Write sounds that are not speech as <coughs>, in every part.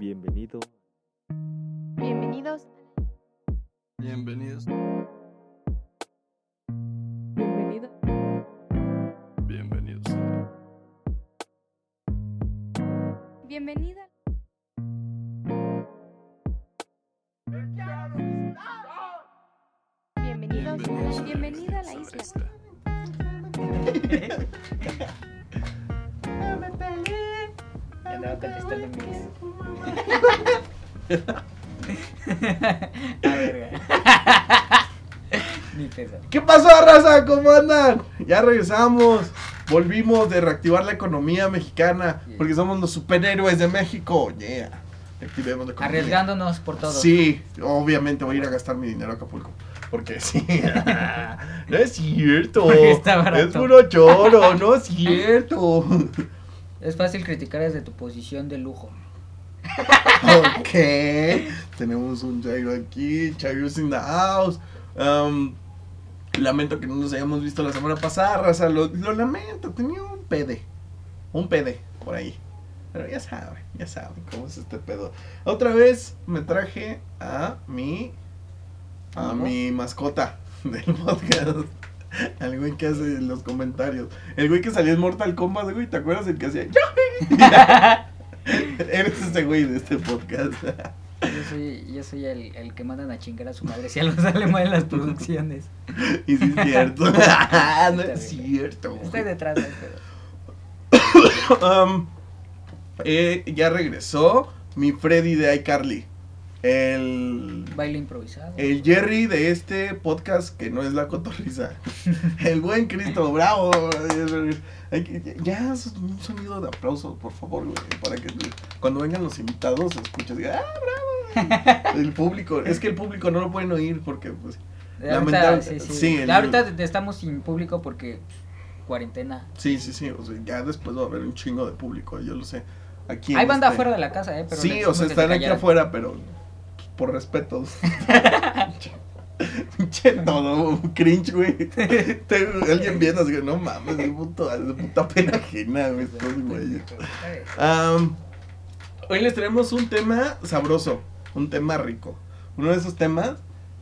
Bienvenido. Bienvenidos. Bienvenidos. Bienvenido. Bienvenidos. Bienvenida. Raza? ¿Cómo andan? Ya regresamos. Volvimos de reactivar la economía mexicana. Porque somos los superhéroes de México. Yeah. Reactivemos la economía. Arriesgándonos por todo. Sí, obviamente voy a ir a gastar mi dinero a Acapulco. Porque sí. <laughs> no es cierto. Está barato. Es puro choro, no es cierto. Es fácil criticar desde tu posición de lujo. ok. Tenemos un Chairo aquí. Chairo's in the house. Um, lamento que no nos hayamos visto la semana pasada, raza. Lo, lo lamento. Tenía un pede. Un pede por ahí. Pero ya saben, ya saben cómo es este pedo. Otra vez me traje a mi. A ¿Cómo? mi mascota <laughs> del podcast. Al güey que hace los comentarios. El güey que salió en Mortal Kombat, güey. ¿Te acuerdas? El que hacía. <laughs> <laughs> Eres ese güey de este podcast. Yo soy, yo soy el, el que mandan a chingar a su madre si algo sale mal en las producciones. Y sí es cierto. <laughs> <laughs> no es cierto. Estoy detrás de esto. <coughs> Um, eh, ya regresó mi Freddy de iCarly. El, Baile improvisado. el Jerry de este podcast que no es la cotorriza. <laughs> El buen Cristo, bravo. Ya, un sonido de aplauso, por favor, güey. Para que cuando vengan los invitados se escuche así, ¡ah, bravo! El público, es que el público no lo pueden oír porque, pues, lamentable- sí, sí. sí, el- Ahorita estamos sin público porque cuarentena. sí, sí, sí. O sea, ya después va a haber un chingo de público, yo lo sé. Aquí Hay banda este- afuera de la casa, eh, pero sí, o sea, están aquí afuera, pero pues, por respeto. Che, todo cringe, güey. Alguien viendo así que no mames, de, puto, de puta pena ajena, güey. Am, hoy les traemos un tema sabroso, un tema rico. Uno de esos temas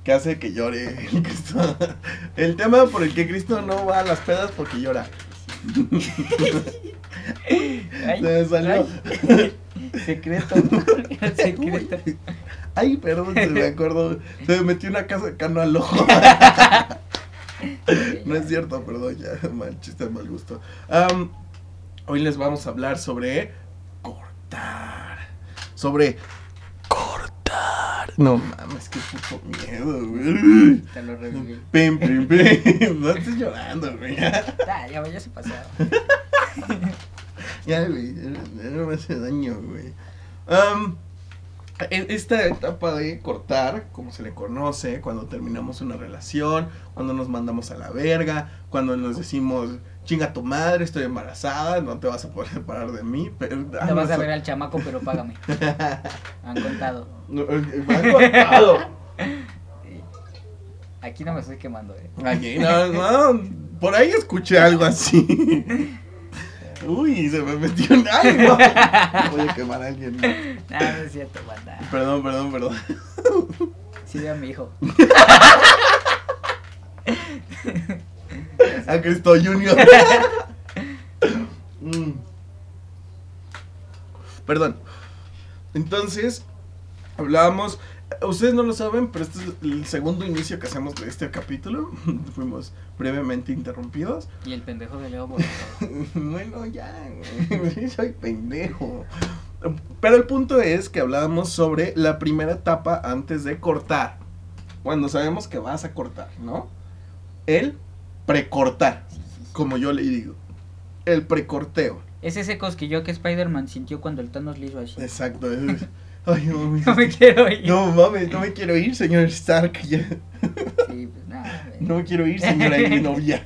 que hace que llore el <laughs> Cristo. El tema por el que Cristo no va a las pedas porque llora. <laughs> Ay, Se me salió. ay. <laughs> Secreto. Secreto. Ay, perdón, se me <laughs> acuerdo. Se me metió una casa de cano al ojo. No es cierto, perdón, ya, mal chiste, mal gusto. Am, hoy les vamos a hablar sobre cortar. Sobre cortar. No mames, qué puto miedo, güey. Te lo reviví. Pim, pim, pim. <laughs> No estés llorando, güey. Ya, ya, ya se pasó. <laughs> ya, güey. ya No me hace daño, güey. E- esta etapa de cortar, como se le conoce, cuando terminamos una relación, cuando nos mandamos a la verga, cuando nos decimos, chinga tu madre, estoy embarazada, no te vas a poder separar de mí, pero... ah, No vas a ver al chamaco, pero págame. <laughs> Han contado. No, eh, me han contado. Aquí no me estoy quemando, eh. Aquí, no, no, por ahí escuché algo así. <laughs> Uy, se me metió en algo. <laughs> Voy a quemar a alguien. Ah, no es cierto, banda. Perdón, perdón, perdón. Sí, ve a mi hijo. <laughs> A Cristo Junior. <laughs> Mm. Perdón. Entonces, hablábamos. Ustedes no lo saben, pero este es el segundo inicio que hacemos de este capítulo. <laughs> Fuimos brevemente interrumpidos. Y el pendejo de Leo Borrego. <laughs> bueno, ya, güey. <laughs> Soy pendejo. Pero el punto es que hablábamos sobre la primera etapa antes de cortar. Cuando sabemos que vas a cortar, ¿no? El precortar, como yo le digo. El precorteo. Es ese cosquillo que Spider-Man sintió cuando el Thanos le hizo así. Exacto. es- Ay, no, <laughs> me quiero ir. No mames, no me quiero ir, señor Stark. Ya. Sí, pues <laughs> nada. No me quiero ir, señora y mi novia.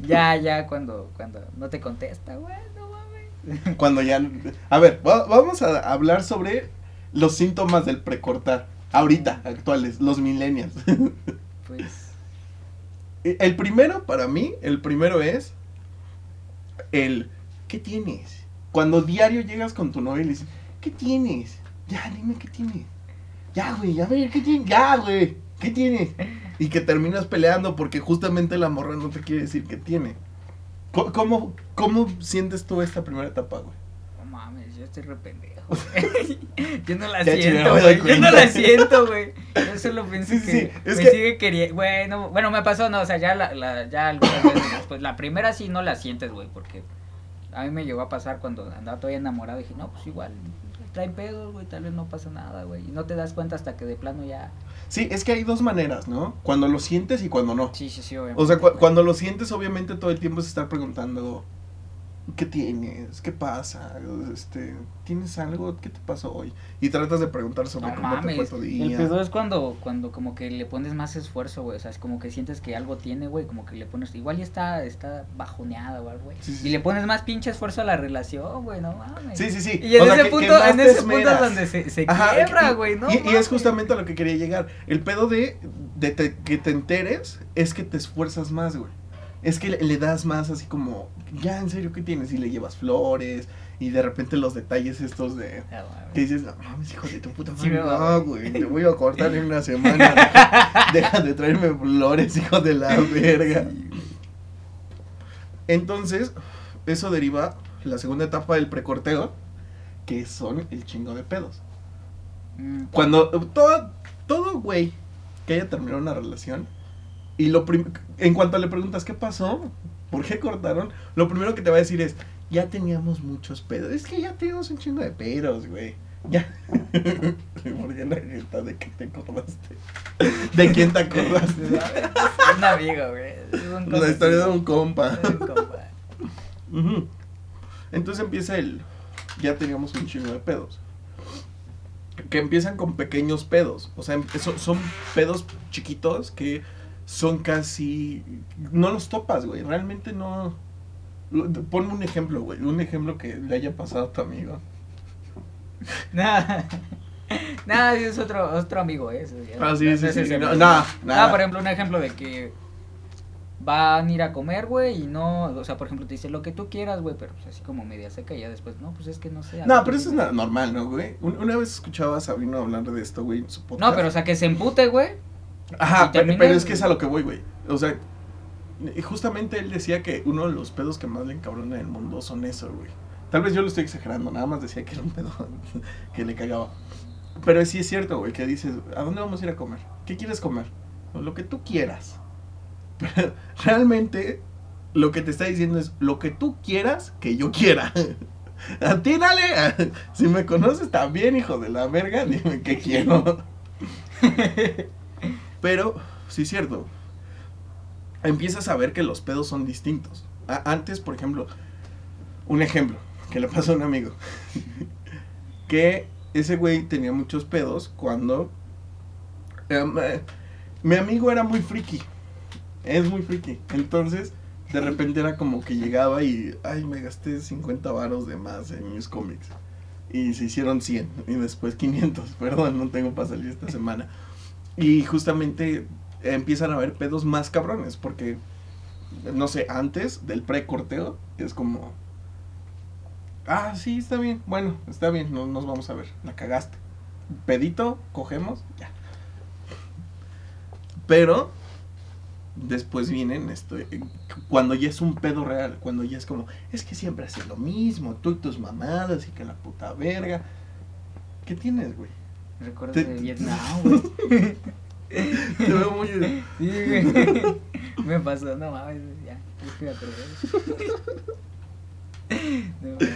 Ya, ya, cuando, cuando no te contesta, güey, no mames. Cuando ya. A ver, va- vamos a hablar sobre los síntomas del precortar. Ahorita, actuales, los millennials. <laughs> Pues, El primero, para mí, el primero es el ¿qué tienes? Cuando diario llegas con tu novia y le dices, ¿qué tienes? Ya, dime qué tiene. Ya, güey, a ver, ¿qué tiene? Ya, güey, ¿qué tiene? Y que terminas peleando porque justamente la morra no te quiere decir qué tiene. ¿Cómo, cómo sientes tú esta primera etapa, güey? No mames, yo estoy re pendejo. <laughs> güey. <laughs> yo no la Ya, siento, güey. Yo no la siento, güey. Yo solo Sí, sí, que sí, me que- sigue queriendo. Bueno, bueno, me pasó, no, o sea, ya, la, la, ya algunas veces después. La primera sí no la sientes, güey, porque a mí me llegó a pasar cuando andaba todavía enamorado. Dije, no, pues igual, traen pedos, güey, tal vez no pasa nada, güey. Y no te das cuenta hasta que de plano ya. Sí, es que hay dos maneras, ¿no? Cuando lo sientes y cuando no. Sí, sí, sí, obviamente. O sea, cu- cuando lo sientes, obviamente todo el tiempo es estar preguntando, ¿qué tienes? ¿Qué pasa? Este, ¿Tienes algo? ¿Qué te pasó hoy? Y tratas de preguntar sobre No cómo te fue mames, tu el día. pedo es cuando, cuando como que le pones más esfuerzo, güey, o sea, es como que sientes que algo tiene, güey, como que le pones, igual ya está, está bajoneada o algo, güey, Sí, sí, y le pones más pinche esfuerzo a la relación, güey, no mames. Sí, sí, sí. Y en O ese que- que punto, más en ese punto es donde se, se Ajá, quiebra, güey, ¿no? Y, y es mames. justamente a lo que quería llegar. El pedo de, de te- que te enteres es que te esfuerzas más, güey. Es que le, le das más así como, ya, en serio, ¿qué tienes? Y le llevas flores y de repente los detalles estos de... Mames. Que dices, no mames, hijo de tu puta madre, no, güey, te voy a cortar en una semana. <laughs> Deja de traerme flores, hijo de la verga. Entonces, eso deriva la segunda etapa del precorteo, que son el chingo de pedos. Mm, Cuando todo, todo güey que haya terminado una relación y lo en cuanto le preguntas qué pasó, por qué cortaron, lo primero que te va a decir es, ya teníamos muchos pedos. Es que ya teníamos un chingo de pedos, güey. Ya. <laughs> ¿Por qué la neta de qué te acordaste? ¿De quién te acordaste? <laughs> un amigo, güey. es un La historia de un compa. Un compa. Entonces empieza el. Ya teníamos un chingo de pedos. Que empiezan con pequeños pedos. O sea, em- son, son pedos chiquitos que son casi. No los topas, güey. Realmente no. Ponme un ejemplo, güey. Un ejemplo que le haya pasado a tu amigo. <laughs> Nada. Nada, <laughs> es otro, otro amigo, ¿eh? Eso ya- Ah, sí, no sí, sí, no, güey. nada, nada. por ejemplo, un ejemplo de que van a ir a comer, güey, y no, o sea, por ejemplo, te dice lo que tú quieras, güey, pero pues así como media seca y ya después, no, pues es que no sé. No, pero eso es digo". na- normal, ¿no, güey? Un- Una vez escuchaba a Sabino hablar de esto, güey, en su podcast. No, pero o sea, que se empute, güey. Ajá, pero, pero es que es a lo que voy, güey. O sea, justamente él decía que uno de los pedos que más le encabronan en el mundo son eso, güey. Tal vez yo lo estoy exagerando, nada más decía que era un pedo <laughs> que le cagaba. Pero sí es cierto, güey, que dices, ¿a dónde vamos a ir a comer? ¿Qué quieres comer? "Pues Lo que tú quieras. <laughs> Pero realmente lo que te está diciendo es lo que tú quieras que yo quiera. <laughs> A ti, dale. Si me conoces también, hijo de la verga, dime qué quiero. Pero, sí es cierto. Empiezas a ver que los pedos son distintos. A- antes, por ejemplo, un ejemplo que le pasó a un amigo. <laughs> que ese güey tenía muchos pedos cuando... em, eh, mi amigo era muy friki. Es muy friki. Entonces, de repente era como que llegaba y... Ay, me gasté 50 varos de más en mis cómics. Y se hicieron 100. Y después 500. <laughs> Perdón, no tengo para salir esta semana. Y justamente empiezan a haber pedos más cabrones, porque, no sé, antes del pre-corteo es como, ah, sí, está bien, bueno, está bien, no, nos vamos a ver, la cagaste. Pedito, cogemos, ya. Pero, después vienen, esto, eh, cuando ya es un pedo real, cuando ya es como, es que siempre haces lo mismo, tú y tus mamadas y que la puta verga. ¿Qué tienes, güey? Recuerdo Te- de Vietnam, güey. <laughs> Te veo muy... Sí, güey. Me pasó, no mames, ya. Estoy atrevido. No, mames.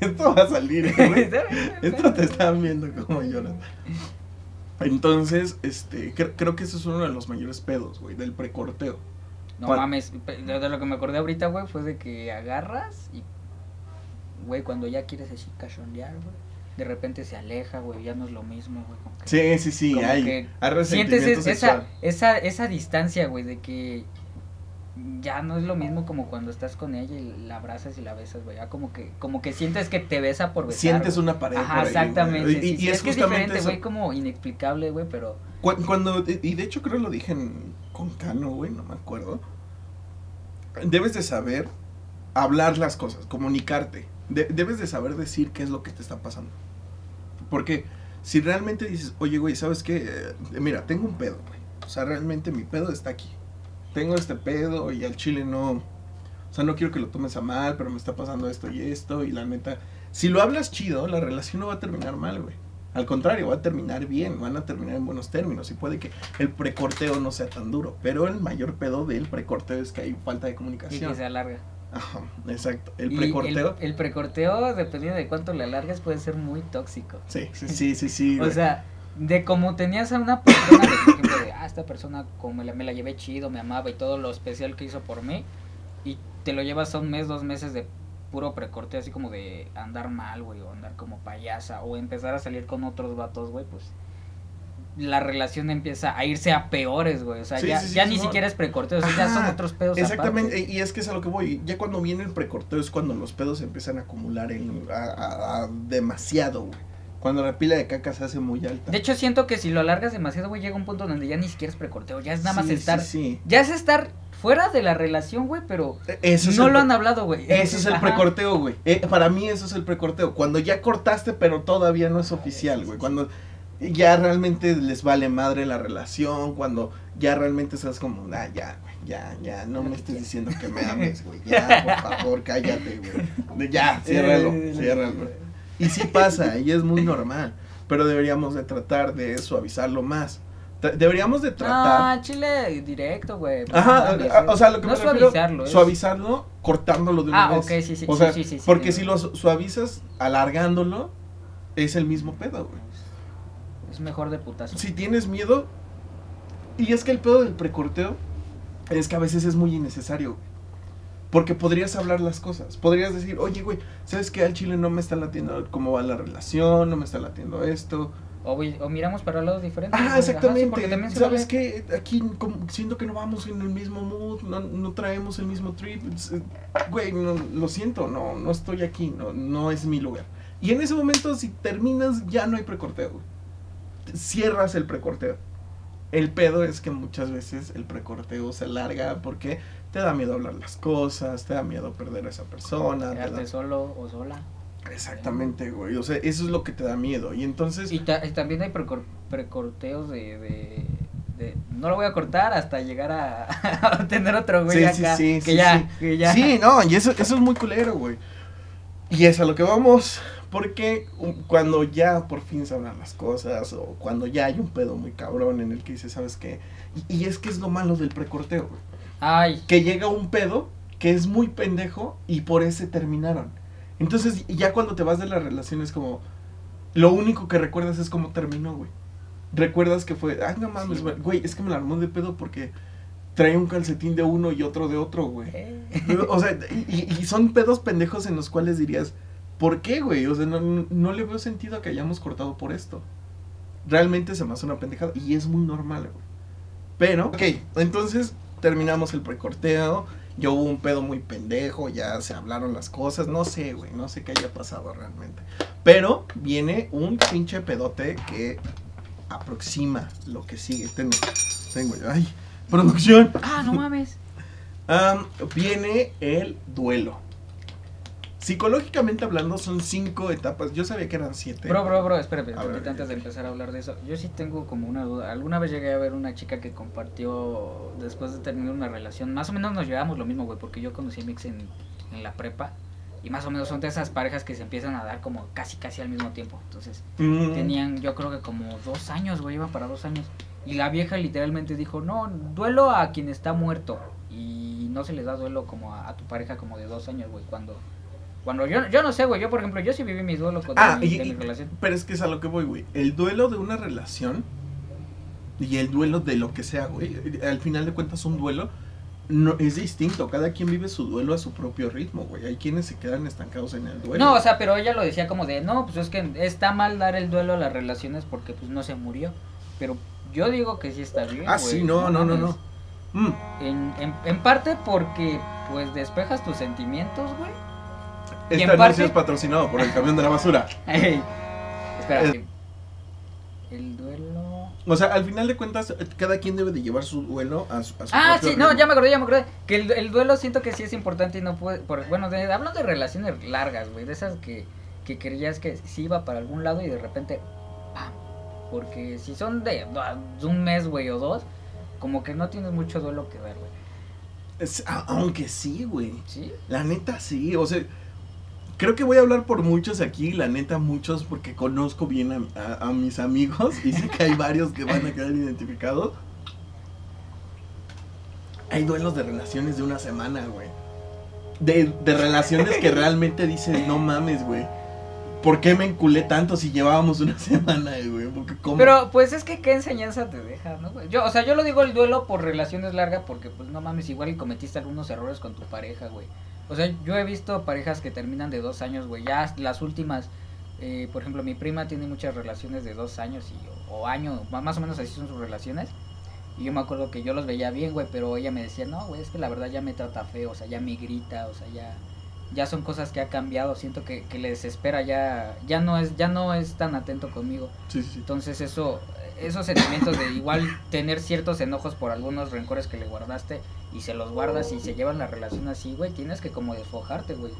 Esto va a salir, ¿eh, Esto te están viendo como lloras. Entonces, este, cre- creo que ese es uno de los mayores pedos, güey, del precorteo. No mames, de lo que me acordé ahorita, güey, fue de que agarras y, güey, cuando ya quieres así cachondear, güey, de repente se aleja, güey, ya no es lo mismo, güey. Sí, sí, sí, como hay, que hay Sientes resentimiento esa, esa, esa distancia, güey, de que ya no es lo mismo como cuando estás con ella y la abrazas y la besas, güey. Ya como que, como que sientes que te besa por besar. Sientes una pared Ajá, por ahí, exactamente. Y- sí, y sí, es es, que es justamente diferente, güey, como inexplicable, güey, pero... Cu- Cuando, y de hecho creo lo dije en, con Cano, güey, no me acuerdo. Debes de saber hablar las cosas, comunicarte. De- debes de saber decir qué es lo que te está pasando. Porque si realmente dices, oye, güey, ¿sabes qué? Eh, mira, tengo un pedo, güey. O sea, realmente mi pedo está aquí. Tengo este pedo y al chile no. O sea, no quiero que lo tomes a mal, pero me está pasando esto y esto. Y la neta, si lo hablas chido, la relación no va a terminar mal, güey. Al contrario, va a terminar bien, van a terminar en buenos términos y puede que el precorteo no sea tan duro, pero el mayor pedo del precorteo es que hay falta de Y comunicación. que se alarga. Ajá, exacto. El precorteo. El, el precorteo, dependiendo de cuánto le alargues, puede ser muy tóxico. Sí, sí, sí, sí, sí. <laughs> O sea, de como tenías a una persona, de, por ejemplo, de, ah, esta persona como me la, me la llevé chido, me amaba y todo lo especial que hizo por mí, y te lo llevas a un mes, dos meses de puro precorte, así como de andar mal, güey, o andar como payasa, o empezar a salir con otros vatos, güey, pues la relación empieza a irse a peores, güey, o sea, Sí, ya, sí, sí, ya ni siquiera es precorte, o sea, ya son otros pedos Exactamente, aparte. y es que es a lo que voy. Ya cuando viene el precorteo es cuando los pedos se empiezan a acumular en, a, a- a demasiado, güey. Cuando la pila de caca se hace muy alta. De hecho, siento que si lo alargas demasiado, güey, llega un punto donde ya ni siquiera es precorteo, ya es nada más estar, ya es estar fuera de la relación, güey, pero E- Eso es no lo han hablado, güey. Ese es el precorteo, güey. Eh, para mí eso es el precorteo. Cuando ya cortaste, pero todavía no es oficial, güey. Cuando ya realmente les vale madre la relación. Cuando ya realmente estás como, ah, ya, güey, ya, ya, no me estés diciendo que me <laughs> ames, güey. Ya, por favor, cállate, güey. Ya, ciérralo, Eh, ciérralo. Y sí pasa, y es muy normal. Pero deberíamos de tratar de suavizarlo más. Deberíamos de tratar... Ah, chile directo, güey. Ajá, No mames, a- o sea, lo que no me refiero, suavizarlo, es- suavizarlo cortándolo de una Ah, vez. ok, sí, sí, O sí, sea, sí, sí, sí, porque si lo su- suavizas alargándolo, es el mismo pedo, güey. Es mejor de putazo. Si tienes miedo, y es que el pedo del precorteo es que a veces es muy innecesario. Porque podrías hablar las cosas. Podrías decir, oye, güey, ¿sabes qué? Al chile no me está latiendo cómo va la relación, no me está latiendo esto. O, o miramos para lados diferentes. Ah, güey, ajá, sí, exactamente. ¿Sabes vale. qué? Aquí como, siento que no vamos en el mismo mood, no, no traemos el mismo trip. eh, Güey, no, lo siento, no, no estoy aquí, no, no es mi lugar. Y en ese momento, si terminas, ya no hay precorteo. Cierras el precorteo. El pedo es que muchas veces el precorteo se alarga porque te da miedo hablar las cosas, te da miedo perder a esa persona. te Quedarte da- solo o sola. Exactamente, güey. O sea, eso es lo que te da miedo. Y entonces... Y, ta- y también hay precor- precorteos de, de, de- No lo voy a cortar hasta llegar a, <laughs> a tener otro güey Sí, sí, acá. sí, que sí, ya, sí. que ya. Sí, no, y eso, eso es muy culero, güey. Y es a lo que vamos, porque cuando ya por fin se hablan las cosas, o cuando ya hay un pedo muy cabrón en el que dices, ¿sabes qué? Y, y es que es lo malo del precorteo, güey. Ay, Que llega un pedo que es muy pendejo y por ese terminaron. Entonces, ya cuando te vas de la relación es como, lo único que recuerdas es cómo terminó, güey. Recuerdas que fue, ay, no mames, Sí. güey, güey, es que me la armó de pedo porque trae un calcetín de uno y otro de otro, güey. eh. O sea, y, y son pedos pendejos en los cuales dirías, ¿por qué, güey? O sea, no, no- le veo sentido a que hayamos cortado por esto. Realmente se me hace una pendejada y es muy normal, güey. Pero, ok, entonces terminamos el precorteo. Ya hubo un pedo muy pendejo, ya se hablaron las cosas. No sé, güey, no sé qué haya pasado realmente. Pero viene un pinche pedote que aproxima lo que sigue. Tengo, tengo, ay, producción. Ah, no mames. <laughs> Am, viene el duelo. Psicológicamente hablando son cinco etapas. Yo sabía que eran siete. Bro, bro, bro, espérame, ver, antes de empezar a hablar de eso. Yo sí tengo como una duda. Alguna vez llegué a ver una chica que compartió después de terminar una relación. Más o menos nos llevamos lo mismo, güey, porque yo conocí a Mix en, en la prepa. Y más o menos son de esas parejas que se empiezan a dar como casi, casi al mismo tiempo. Entonces, Mm, tenían yo creo que como dos años, güey, iban para dos años. Y la vieja literalmente dijo, no, duelo a quien está muerto. Y no se les da duelo como a, a tu pareja como de dos años, güey, cuando... Cuando yo, yo no sé, güey, yo por ejemplo, yo sí viví mi duelo con Ah, mi, y- de mi y- relación. pero es que es a lo que voy, güey. El duelo de una relación y el duelo de lo que sea, güey. Al final de cuentas, un duelo no es distinto. Cada quien vive su duelo a su propio ritmo, güey. Hay quienes se quedan estancados en el duelo. No, o sea, pero ella lo decía como de, no, pues es que está mal dar el duelo a las relaciones porque pues no se murió. Pero yo digo que sí está bien. ah, sí, no, no, no, no. Mm, En, en, en parte porque pues despejas tus sentimientos, güey. Este anuncio parte- es patrocinado por el camión de la basura. <laughs> Ey, espera. Eh. El duelo. O sea, al final de cuentas, cada quien debe de llevar su duelo a su, a su Ah, sí, no, ya me acordé, ya me acordé. Que el, el duelo siento que sí es importante y no puede. por- bueno, de- hablando de relaciones largas, güey, de esas que, que creías que sí iba para algún lado y de repente, ¡pam! Porque si son de, de un mes, güey, o dos, como que no tienes mucho duelo que ver, güey. Es- aunque sí, güey. ¿Sí? La neta sí, o sea, creo que voy a hablar por muchos aquí, la neta muchos, porque conozco bien a, mis amigos y sé que hay varios que van a quedar identificados. Hay duelos de relaciones de una semana, güey. De, de relaciones que realmente dices, no mames, güey. ¿Por qué me enculé tanto si llevábamos una semana, güey? Porque cómo... Pero pues es que qué enseñanza te deja, ¿no? güey? Yo, o sea, yo lo digo el duelo por relaciones largas porque pues no mames, igual y cometiste algunos errores con tu pareja, güey. O sea, yo he visto parejas que terminan de dos años, güey. Ya las últimas, eh, por ejemplo, mi prima tiene muchas relaciones de dos años y, o, o año, más o menos así son sus relaciones. Y yo me acuerdo que yo los veía bien, güey, pero ella me decía, no, güey, es que la verdad ya me trata feo, o sea, ya me grita, o sea, ya, ya son cosas que ha cambiado, siento que, que le desespera, ya, ya no es, ya no es tan atento conmigo. Sí, sí. Entonces eso, esos sentimientos de igual tener ciertos enojos por algunos rencores que le guardaste y se los guardas y se llevan la relación así, güey, tienes que como desfojarte, güey.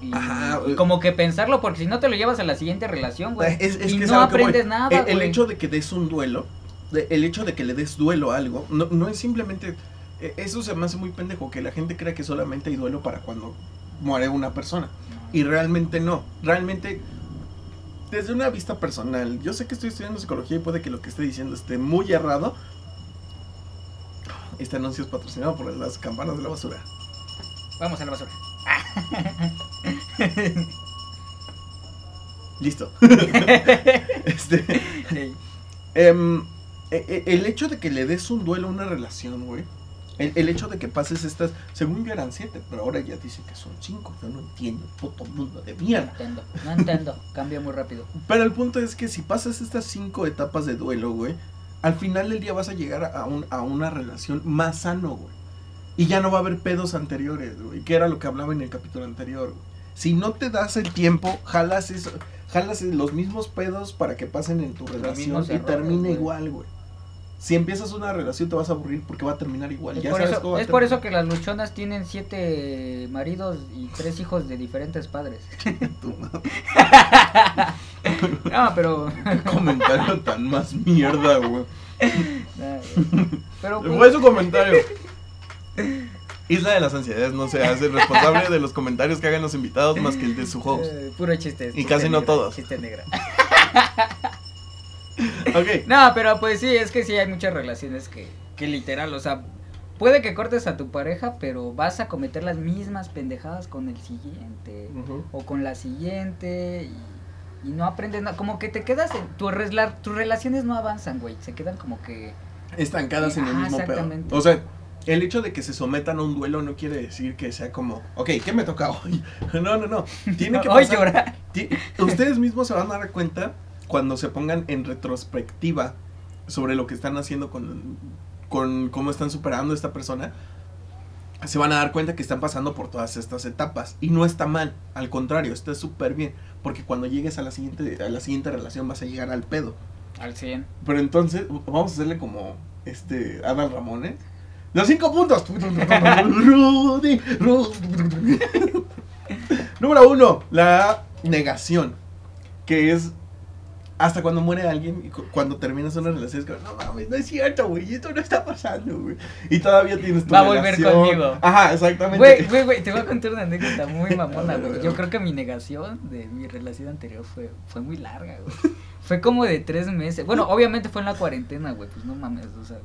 Y, Ajá, y eh. como que pensarlo, porque si no te lo llevas a la siguiente relación, güey. Es- es y que no aprendes nada, El, el hecho de que des un duelo, de- el hecho de que le des duelo a algo, no, no es simplemente. eh, Eso se me hace muy pendejo, que la gente crea que solamente hay duelo para cuando muere una persona. Y realmente no. Realmente, desde una vista personal, yo sé que estoy estudiando psicología y puede que lo que esté diciendo esté muy errado. Este anuncio es patrocinado por las campanas de la basura. Vamos a la basura. <laughs> Listo. <laughs> este. Em, e- e- el hecho de que le des un duelo a una relación, güey. El, el hecho de que pases estas. Según yo eran siete, pero ahora ya dicen que son cinco. Yo no entiendo, puto mundo de no mierda. entiendo, no entiendo, cambia muy rápido. Pero el punto es que si pasas estas cinco etapas de duelo, güey. Al final del día vas a llegar a, un- a una relación más sano, güey. Y ya no va a haber pedos anteriores, güey. Que era lo que hablaba en el capítulo anterior, güey. Si no te das el tiempo, jalas eso, jalas los mismos pedos para que pasen en tu relación y errores, termine güey. igual, güey. Si empiezas una relación te vas a aburrir porque va a terminar igual. Es, ya por sabes eso, cómo va a es por eso terminar. que las luchonas tienen siete maridos y tres hijos de diferentes padres. <laughs> <laughs> No, pero... qué comentario tan más mierda, güey. pero pues, Fue su comentario. Isla de las Ansiedades no se hace responsable de los comentarios que hagan los invitados más que el de su host. eh, puro chiste. Y casi no todos. Chiste negra. <laughs> <laughs> Ok. No, pero pues sí, es que sí hay muchas relaciones que, que literal, o sea, puede que cortes a tu pareja, pero vas a cometer las mismas pendejadas con el siguiente o con la siguiente y, y no aprendes nada, como que te quedas en tu resla- tus relaciones no avanzan, güey, se quedan como que Estancadas en el Ajá, mismo pedo. O sea, el hecho de que se sometan a un duelo no quiere decir que sea como, ok, ¿qué me toca hoy? <laughs> No, no, no. Tiene que <laughs> pasar- llorar. Ti- Ustedes mismos se van a dar cuenta cuando se pongan en retrospectiva sobre lo que están haciendo con, con cómo están superando a esta persona. Se van a dar cuenta que están pasando por todas estas etapas. Y no está mal, al contrario, está súper bien. Porque cuando llegues a la, siguiente, a la siguiente relación vas a llegar al pedo. Al 100. Pero entonces, vamos a hacerle como este Adal Ramones. Los cinco puntos. Rudy, <laughs> Rudy. Número uno, la negación. Que es hasta cuando muere alguien y cu- cuando terminas una relación es como, no mames, no es cierto, güey, esto no está pasando, güey. Y todavía tienes tu Va a volver relación. conmigo. Ajá, exactamente. Güey, güey, güey, te voy a contar una anécdota muy <laughs> mamona, güey. Yo creo que mi negación de mi relación anterior fue, fue muy larga, güey. Fue como de tres meses. Bueno, obviamente fue en la cuarentena, güey. Pues no mames, o sea.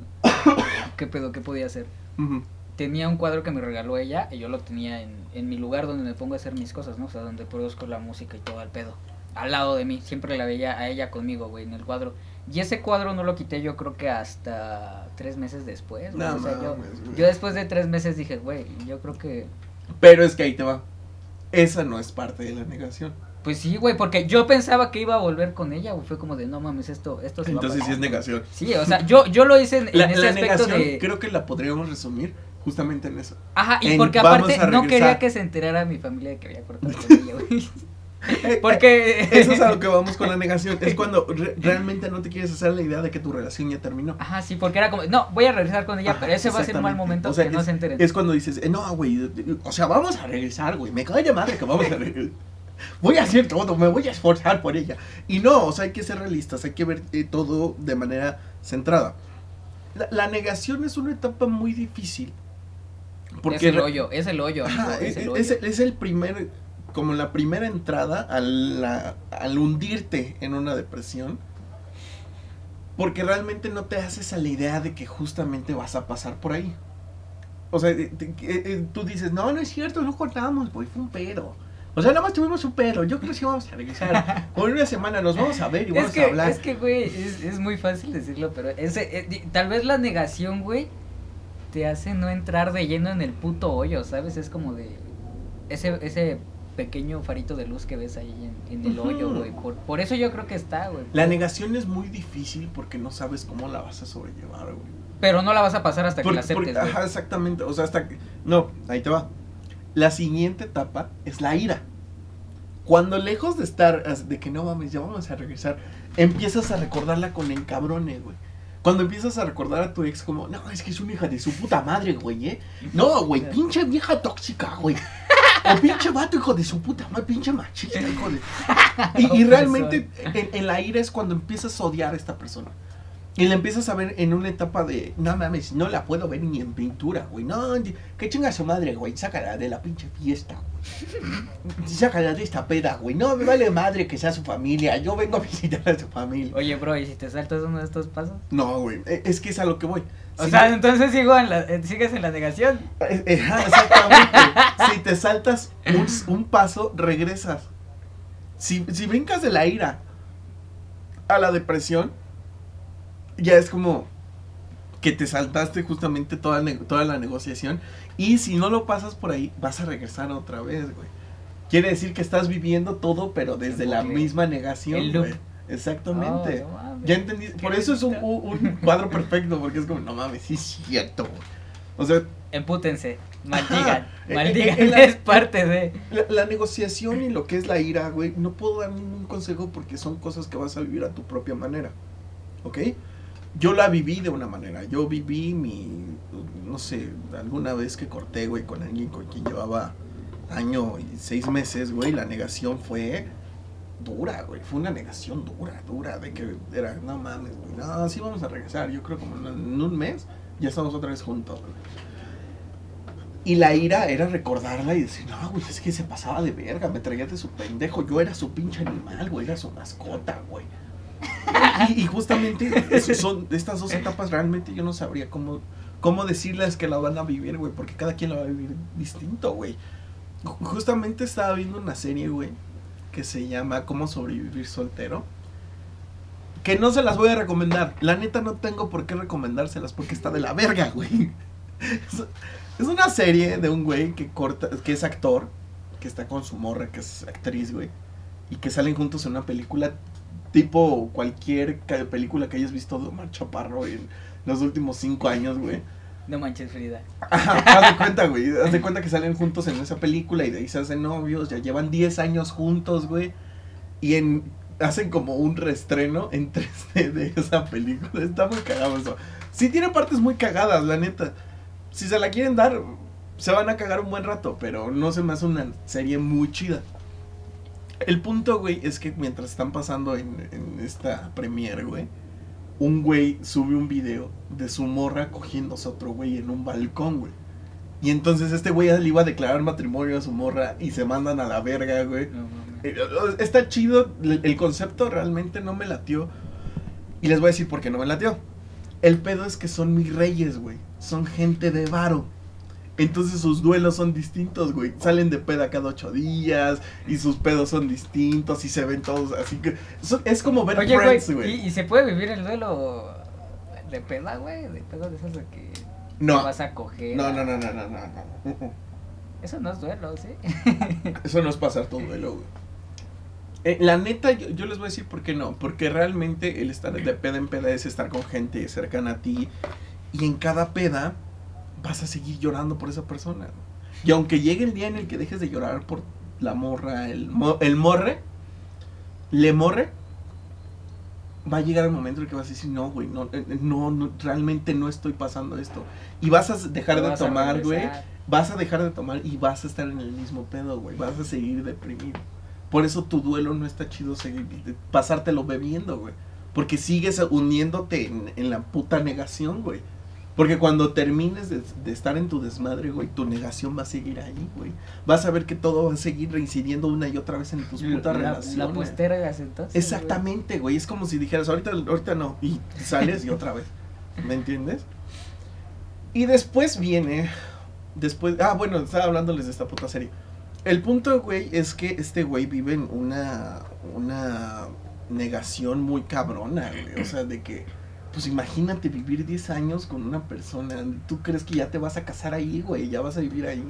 ¿Qué pedo? ¿Qué podía hacer? Tenía un cuadro que me regaló ella y yo lo tenía en, en mi lugar donde me pongo a hacer mis cosas, ¿no? O sea, donde produzco la música y todo el pedo. Al lado de mí. Siempre la veía a ella conmigo, güey, en el cuadro. Y ese cuadro no lo quité yo creo que hasta tres meses después, güey. No o sea, yo, yo después de tres meses dije, güey, yo creo que Pero es que ahí te va. Esa no es parte de la negación. Pues sí, güey, porque yo pensaba que iba a volver con ella, güey. Fue como de, no mames, esto, esto se va a Entonces sí pasar". es negación. Sí, o sea, yo, yo lo hice en, en La, ese la aspecto negación de... creo que la podríamos resumir justamente en eso. Ajá, y en porque aparte no quería que se enterara mi familia de que había cortado con ella, güey. <laughs> <laughs> Porque... Eso es a lo que vamos con la <laughs> negación. Es cuando re- realmente no te quieres hacer la idea de que tu relación ya terminó. Ajá, sí, porque era como, no, voy a regresar con ella, Ajá, pero ese va a ser un mal momento O sea, que no es- se enteren. Es cuando dices, eh, no, güey, o sea, vamos a regresar, güey. Me cae de madre que vamos a regresar. <laughs> voy a hacer todo, me voy a esforzar por ella. Y no, o sea, hay que ser realistas, hay que ver eh, todo de manera centrada. La, la negación es una etapa muy difícil. es el hoyo, es el hoyo, amigo, Ajá, es el hoyo. es el- es el primer, como la primera entrada al, la- al hundirte en una depresión. Porque realmente no te haces a la idea de que justamente vas a pasar por ahí. O sea, te- eh, eh, tú dices, no, no es cierto, no cortamos, güey, fue un pedo. O sea, nada más tuvimos un pedo, yo creo que sí vamos a regresar. <laughs> Por una semana nos vamos a ver y vamos que, a hablar. es que, güey, es, es muy fácil decirlo, pero ese, eh, tal vez la negación, güey, te hace no entrar de lleno en el puto hoyo, ¿sabes? Es como de ese, ese pequeño farito de luz que ves ahí en, en el hoyo, güey. Por, por eso yo creo que está, güey. La negación es muy difícil porque no sabes cómo la vas a sobrellevar, güey. Pero no la vas a pasar hasta que la aceptes, ajá, exactamente. O sea, hasta que. No, ahí te va. La siguiente etapa es la ira. Cuando lejos de estar, de que no mames, ya vamos a regresar, empiezas a recordarla con encabrone, güey. Cuando empiezas a recordar a tu ex como, no, es que es una hija de su puta madre, güey, ¿eh? No, güey, <laughs> pinche vieja tóxica, güey. <laughs> O pinche vato, hijo de su puta madre, pinche machista, hijo de... <laughs> Y, realmente en, en la ira es cuando empiezas a odiar a esta persona. Y la empiezas a ver en una etapa de, no mames, no la puedo ver ni en pintura, güey. No, que chinga su madre, güey. Sácala de la pinche fiesta, güey. Sácala de esta peda, güey. No, me vale madre que sea su familia. Yo vengo a visitar a su familia. Oye, bro, ¿y si te saltas uno de estos pasos? No, güey. e- Es que es a lo que voy. O Si sea, no- entonces sigo en la, eh, sigues en la negación. Eh, eh, exactamente. si te saltas un, un paso, regresas. Si, si brincas de la ira a la depresión, ya es como que te saltaste justamente toda, toda la negociación. Y si no lo pasas por ahí, vas a regresar otra vez, güey. Quiere decir que estás viviendo todo, pero desde la misma negación, El güey. Exactamente. Oh, no. Ya entendí. Por eso es un, un- cuadro perfecto, porque es como, no mames, sí es cierto, güey. O sea, Empútense, <laughs> maldigan, <laughs> maldigan, es parte de... La, la negociación y lo que es la ira, güey, no puedo dar ningún consejo porque son cosas que vas a vivir a tu propia manera. ¿Ok? Yo la viví de una manera. Yo viví mi, no sé, alguna vez que corté, güey, con alguien con quien llevaba año y seis meses, güey, la negación fue dura, güey. Fue una negación dura, dura, de que era, no mames, güey, no, sí vamos a regresar. Yo creo como en, un mes ya estamos otra vez juntos. Y la ira era recordarla y decir, no, güey, es que se pasaba de verga, me traía de su pendejo, yo era su pinche animal, güey, era su mascota, güey. <laughs> <laughs> Y, justamente son estas dos etapas realmente yo no sabría cómo, cómo decirles que la van a vivir, güey, porque cada quien la va a vivir distinto, güey. Ju- Justamente estaba viendo una serie, güey, que se llama Cómo sobrevivir soltero. Que no se las voy a recomendar. La neta no tengo por qué recomendárselas porque está de la verga, güey. <laughs> Es una serie de un güey que corta, que es actor, que está con su morra, que es actriz, güey. Y que salen juntos en una película tipo cualquier película que hayas visto de Omar Chaparro en los últimos cinco años, güey. No manches, Frida. Haz de cuenta, güey. Haz de cuenta que salen juntos en esa película y de ahí se hacen novios. Ya llevan 10 años juntos, güey. Y en, hacen como un reestreno en 3D de esa película. Está muy cagado eso. Sí tiene partes muy cagadas, la neta. Si se la quieren dar, se van a cagar un buen rato. Pero no se me hace una serie muy chida. El punto, güey, es que mientras están pasando en, en esta premiere, güey, un güey sube un video de su morra cogiéndose a otro güey en un balcón, güey. Y entonces este güey le iba a declarar matrimonio a su morra y se mandan a la verga, güey. No. Eh, Está chido, el el concepto realmente no me latió. Y les voy a decir por qué no me latió. El pedo es que son mis reyes, güey. Son gente de varo. Entonces sus duelos son distintos, güey. Salen de peda cada ocho días y sus pedos son distintos y se ven todos así que... es como ver Oye, Friends, güey. ¿y, y se puede vivir el duelo de peda, güey? De peda de esas de que No. te vas a coger. No, no, no, no, no, no, no. Uh, uh. Eso no es duelo, ¿sí? <laughs> Eso no es pasar tu duelo, güey. Eh, la neta, yo, yo les voy a decir por qué no. Porque realmente el estar de peda en peda es estar con gente cercana a ti. Y en cada peda vas a seguir llorando por esa persona. Y aunque llegue el día en el que dejes de llorar por la morra, el, mo- el morre, le morre, va a llegar el momento en el que vas a decir, no, güey, no, eh, no, no, realmente no estoy pasando esto. Y vas a dejar de tomar, güey vas a dejar de tomar y vas a estar en el mismo pedo, güey. Vas a seguir deprimido. Por eso tu duelo no está chido seguir, pasártelo bebiendo, güey. Porque sigues uniéndote en, en la puta negación, güey. Porque cuando termines de, de estar en tu desmadre, güey, tu negación va a seguir ahí, güey. Vas a ver que todo va a seguir reincidiendo una y otra vez en tus putas la, relaciones. la postergas entonces. Exactamente, güey. Es como si dijeras, ahorita, ahorita no. Y sales y otra vez. ¿Me entiendes? Y después viene. Después. Ah, bueno, estaba hablándoles de esta puta serie. El punto, güey, es que este güey vive en una. Una negación muy cabrona, güey. O sea, de que. Pues imagínate vivir 10 años con una persona. Tú crees que ya te vas a casar ahí, güey. Ya vas a vivir ahí.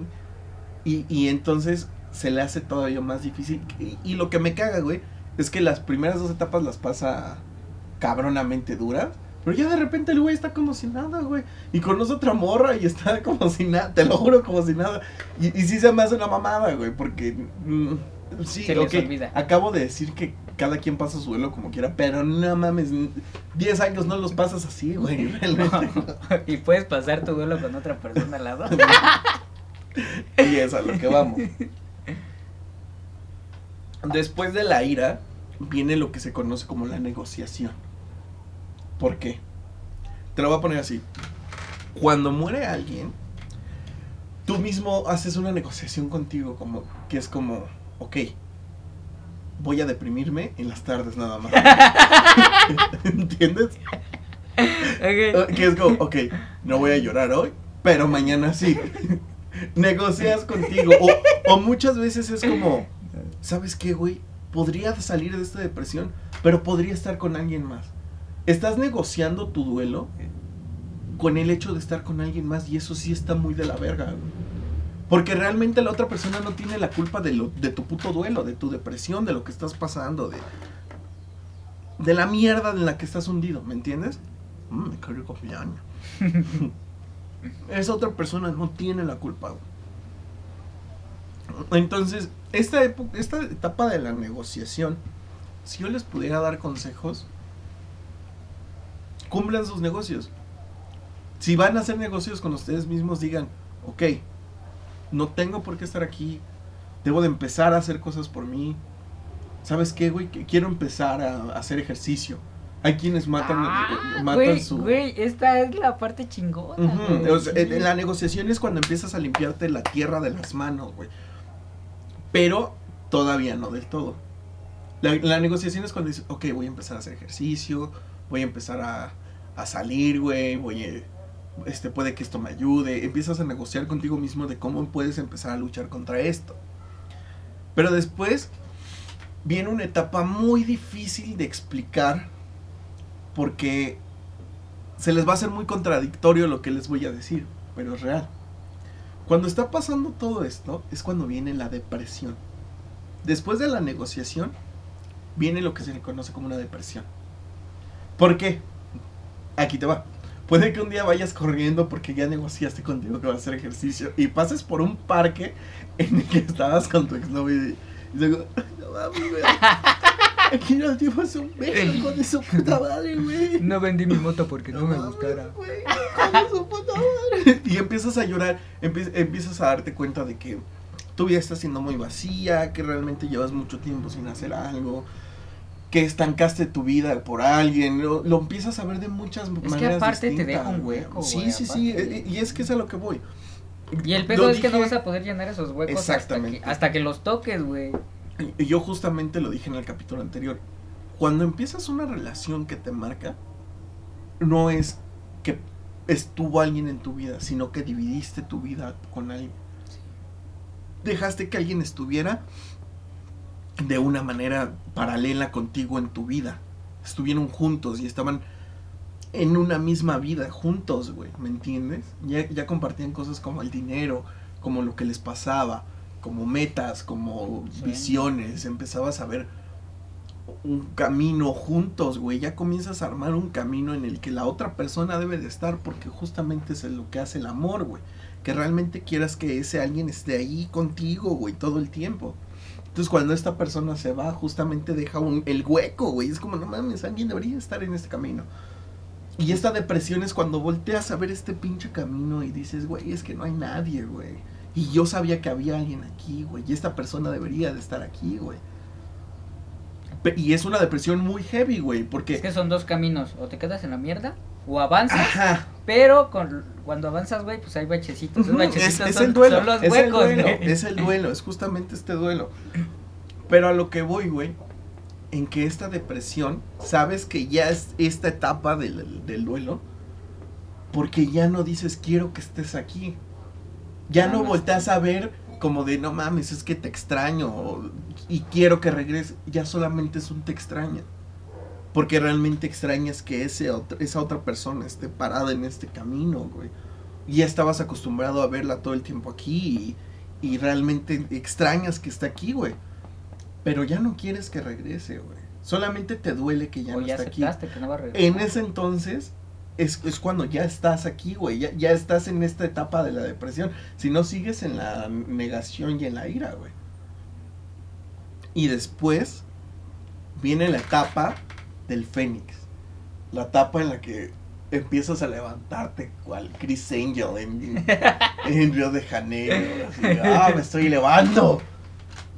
Y, y entonces se le hace todavía más difícil. Y, lo que me caga, güey, es que las primeras dos etapas las pasa cabronamente duras. Pero ya de repente el güey está como si nada, güey. Y conoce otra morra y está como si nada. Te lo juro, como si nada. Y, y sí se me hace una mamada, güey. Porque. mm, sí, Se les ok, olvida. Acabo de decir que cada quien pasa su duelo como quiera. Pero no mames. 10 años no los pasas así, güey. <laughs> Y puedes pasar tu duelo con otra persona al lado. <laughs> Y es a lo que vamos. Después de la ira, viene lo que se conoce como la negociación. ¿Por qué? Te lo voy a poner así. Cuando muere alguien, tú mismo haces una negociación contigo, como que es como, ok, voy a deprimirme en las tardes nada más. <laughs> ¿Entiendes? Ok. Que es como, ok, no voy a llorar hoy, pero mañana sí. <laughs> Negocias contigo. O, o muchas veces es como, ¿sabes qué, güey? Podría salir de esta depresión, pero podría estar con alguien más. Estás negociando tu duelo con el hecho de estar con alguien más y eso sí está muy de la verga, güey. Porque realmente la otra persona no tiene la culpa de, lo, de tu puto duelo, de tu depresión, de lo que estás pasando, de, de la mierda en la que estás hundido, ¿me entiendes? Mm, qué rico piano. Esa otra persona no tiene la culpa. güey. Entonces, esta, epo- esta etapa de la negociación, si yo les pudiera dar consejos, cumplan sus negocios. Si van a hacer negocios con ustedes mismos, digan, ok, no tengo por qué estar aquí, debo de empezar a hacer cosas por mí. ¿Sabes qué, güey? Quiero empezar a, a hacer ejercicio. Hay quienes matan, Ah, matan güey, su... güey, esta es la parte chingona. Ujú, güey. o sea, en, en la negociación es cuando empiezas a limpiarte la tierra de las manos, güey. Pero todavía no del todo. La, la negociación es cuando dices, ok, voy a empezar a hacer ejercicio, voy a empezar a, a salir, güey, voy a, este, puede que esto me ayude. Empiezas a negociar contigo mismo de cómo puedes empezar a luchar contra esto. Pero después viene una etapa muy difícil de explicar porque se les va a hacer muy contradictorio lo que les voy a decir, pero es real. Cuando está pasando todo esto es cuando viene la depresión. Después de la negociación viene lo que se le conoce como una depresión. ¿Por qué? Aquí te va. Puede que un día vayas corriendo porque ya negociaste contigo que vas a hacer ejercicio y pases por un parque en el que estabas con tu exnovio y, y digo, "Ay, no mames, güey. Aquí nos dimos un beso con su puta madre, güey. No vendí mi moto porque no, me mames, gustara. güey, con su puta madre. Y empiezas a llorar, empie- empiezas a darte cuenta de que tu vida está siendo muy vacía, que realmente llevas mucho tiempo sin hacer algo, que estancaste tu vida por alguien, lo, lo empiezas a ver de muchas que maneras aparte te distintas, deja un hueco, Sí, sí, sí, aparte. eh, y es que es a lo que voy. Y el Lo pedo es que no vas a poder llenar esos huecos hasta Exactamente. que, hasta que los toques, güey. Y yo justamente lo dije en el capítulo anterior. Cuando empiezas una relación que te marca, no es que estuvo alguien en tu vida, sino que dividiste tu vida con alguien. Dejaste que alguien estuviera de una manera paralela contigo en tu vida. Estuvieron juntos y estaban en una misma vida, juntos, güey, ¿me entiendes? Ya, ya compartían cosas como el dinero, como lo que les pasaba, como metas, como visiones, empezabas a ver un camino juntos, güey, ya comienzas a armar un camino en el que la otra persona debe de estar porque justamente es lo que hace el amor, güey, que realmente quieras que ese alguien esté ahí contigo, güey, todo el tiempo. Entonces cuando esta persona se va, justamente deja un, el hueco, güey, es como, no mames, alguien debería estar en este camino. Y esta depresión es cuando volteas a ver este pinche camino y dices, güey, es que no hay nadie, güey. Y yo sabía que había alguien aquí, güey. Y esta persona debería de estar aquí, güey. Y es una depresión muy heavy, güey, porque... Es que son dos caminos, o te quedas en la mierda, o avanzas, Ajá. pero con, cuando avanzas, güey, pues hay bachecitos. Esos Es, son, el duelo, son los es el huecos, duelo, güey. es el duelo, es justamente este duelo. Pero a lo que voy, güey, en que esta depresión, sabes que ya es esta etapa del, del duelo, porque ya no dices quiero que estés aquí. Ya no no volteas a ver como de no mames, es que te extraño o- y quiero que regreses. Ya solamente es un te extraña. Porque realmente extrañas que ese otro- esa otra persona esté parada en este camino, güey. Y ya estabas acostumbrado a verla todo el tiempo aquí y, y realmente extrañas que está aquí, güey. Pero ya no quieres que regrese, güey. Solamente te duele que ya o no ya está aquí. que no va a regresar. En ese entonces es, es cuando ya estás aquí, güey. Ya, ya estás en esta etapa de la depresión. Si no sigues en la negación y en la ira, güey. Y después viene la etapa del Fénix. La etapa en la que empiezas a levantarte cual Chris Angel en, <laughs> en Río de Janeiro. así, ah, me estoy elevando.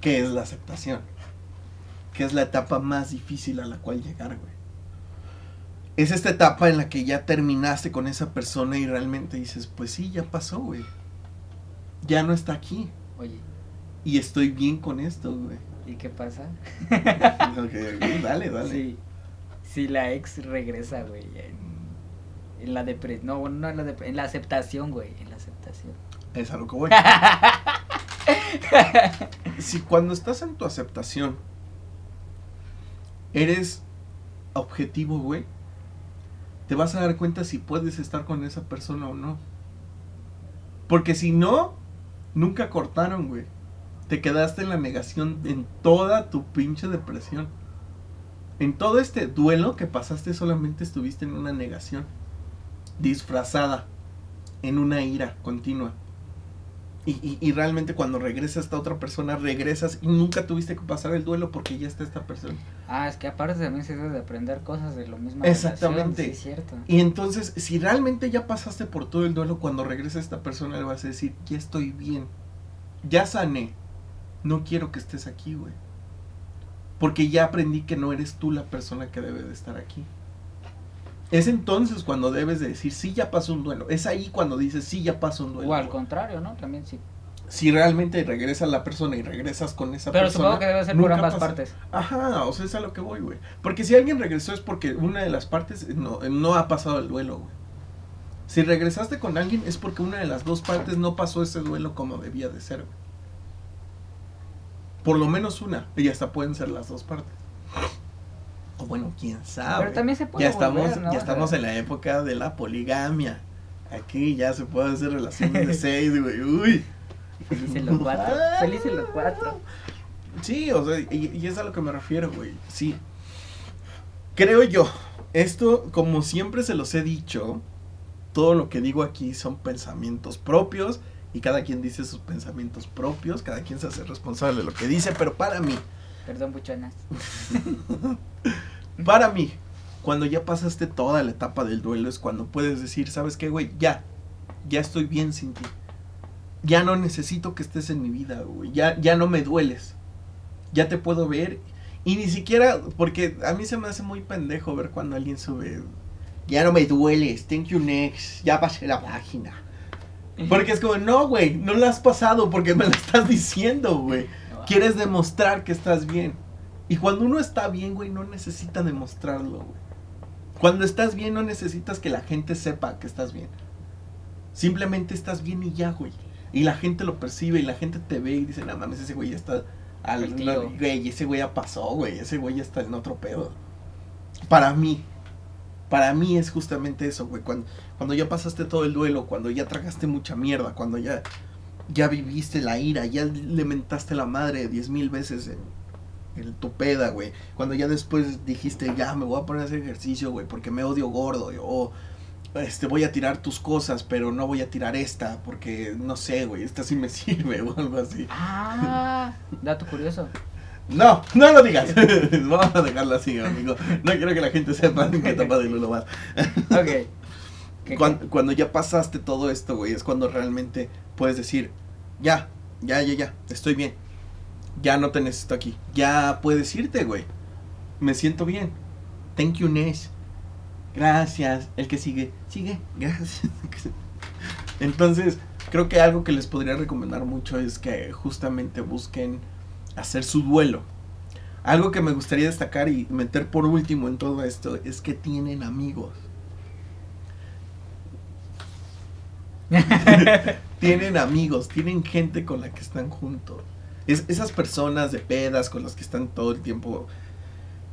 Que es la aceptación. Que es la etapa más difícil a la cual llegar, güey es esta etapa en la que ya terminaste con esa persona y realmente dices, pues sí, ya pasó, güey. Ya no está aquí. Oye, Y estoy bien con esto, güey. ¿y qué pasa? <laughs> Dale, dale. Sí. Si la ex regresa, güey, en, en la depresión. No, no en la en la aceptación, güey, en la aceptación. Es a lo que voy. <laughs> si cuando estás en tu aceptación eres objetivo, güey, te vas a dar cuenta si puedes estar con esa persona o no. Porque si no, nunca cortaron, güey. Te quedaste en la negación en toda tu pinche depresión. En todo este duelo que pasaste solamente estuviste en una negación. Disfrazada. En una ira continua. Y, y- y realmente cuando regresa esta otra persona, regresas y nunca tuviste que pasar el duelo porque ya está esta persona. Ah, es que aparte también se debe de aprender cosas de lo mismo. Exactamente. Sí, es cierto. Y entonces, si realmente ya pasaste por todo el duelo, cuando regresa esta persona le vas a decir, ya estoy bien, ya sané, no quiero que estés aquí, güey. Porque ya aprendí que no eres tú la persona que debe de estar aquí. Es entonces cuando debes de decir, sí, ya pasó un duelo. Es ahí cuando dices, sí, ya pasó un duelo. O al contrario, ¿no? También sí. Si realmente regresa la persona y regresas con esa Pero persona. supongo que debe ser por ambas pasa- partes. Ajá, o sea, es a lo que voy, güey. Porque si alguien regresó es porque una de las partes no, no ha pasado el duelo, güey. Si regresaste con alguien es porque una de las dos partes no pasó ese duelo como debía de ser, güey. Por lo menos una, y hasta pueden ser las dos partes. O bueno, quién sabe. Pero también se puede ya estamos, ya estamos en la época de la poligamia. Aquí ya se puede hacer relaciones de <laughs> seis, güey. Uy. Felices los cuatro. Felices los cuatro. Sí, o sea, y, y es a lo que me refiero, güey. Sí. Creo yo, esto, como siempre se los he dicho, todo lo que digo aquí son pensamientos propios y cada quien dice sus pensamientos propios, cada quien se hace responsable de lo que dice, pero para mí, Perdón, buchonas. <laughs> para mí, cuando ya pasaste toda la etapa del duelo es cuando puedes decir, ¿sabes qué, güey? Ya, ya estoy bien sin ti. Ya no necesito que estés en mi vida, güey. Ya, ya no me dueles. Ya te puedo ver. Y ni siquiera, porque a mí se me hace muy pendejo ver cuando alguien sube. Ya no me dueles, thank you next, ya pasé la página. Porque es como, no, güey, no la has pasado porque me lo estás diciendo, güey. Quieres demostrar que estás bien. Y cuando uno está bien, güey, no necesita demostrarlo, güey. Cuando estás bien, no necesitas que la gente sepa que estás bien. Simplemente estás bien y ya, güey. Y la gente lo percibe y la gente te ve y dice, no mames, ese güey ya está. Al, güey, ese güey ya pasó, güey. Ese güey ya está en otro pedo. Para mí. Para mí es justamente eso, güey. Cuando, ya pasaste todo el duelo, cuando ya tragaste mucha mierda, cuando ya, ya viviste la ira, ya le mentaste la madre diez mil veces en, en tu peda, güey. Cuando ya después dijiste, ya me voy a poner a hacer ejercicio, güey, porque me odio gordo, o este, voy a tirar tus cosas, pero no voy a tirar esta, porque no sé, güey, esta sí me <laughs> sirve, o algo así. Ah, dato curioso. No, no lo digas. <laughs> Vamos a dejarlo así, amigo. No quiero que la gente sepa en qué etapa de vas. Ok. <laughs> ¿Qué- Cuando, cuando ya pasaste todo esto, güey, es cuando realmente puedes decir, ya, ya, ya, ya, estoy bien. Ya no te necesito aquí. Ya puedes irte, güey. me siento bien. Thank you, Nesh. Gracias. El que sigue, sigue. Gracias. <laughs> Entonces, creo que algo que les podría recomendar mucho es que justamente busquen hacer su duelo. Algo que me gustaría destacar y meter por último en todo esto es que tienen amigos. <laughs> tienen amigos, tienen gente con la que están juntos. Es, esas personas de pedas con las que están todo el tiempo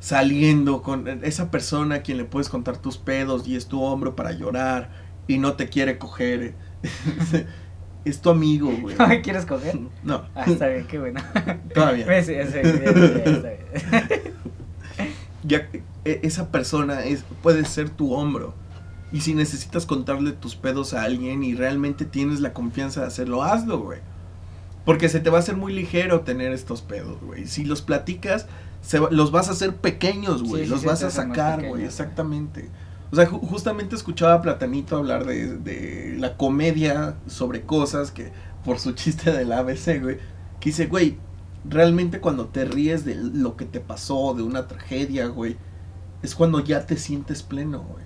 saliendo, con esa persona a quien le puedes contar tus pedos y es tu hombro para llorar y no te quiere coger. <laughs> es tu amigo, güey. <laughs> ¿No me quieres coger? No. Ah, está bien, qué bueno. <laughs> Todavía. <laughs> Sí, sí, sí, está bien. Ya, e- esa persona es, puede ser tu hombro. Y si necesitas contarle tus pedos a alguien y realmente tienes la confianza de hacerlo, hazlo, güey. Porque se te va a hacer muy ligero tener estos pedos, güey. Si los platicas, se va- los vas a hacer pequeños, güey. Sí, los sí, vas a sacar, güey. Exactamente. O sea, ju- justamente escuchaba a Platanito hablar de, de la comedia sobre cosas que, por su chiste del ABC, güey, que dice, güey, realmente cuando te ríes de lo que te pasó, de una tragedia, güey, es cuando ya te sientes pleno, güey.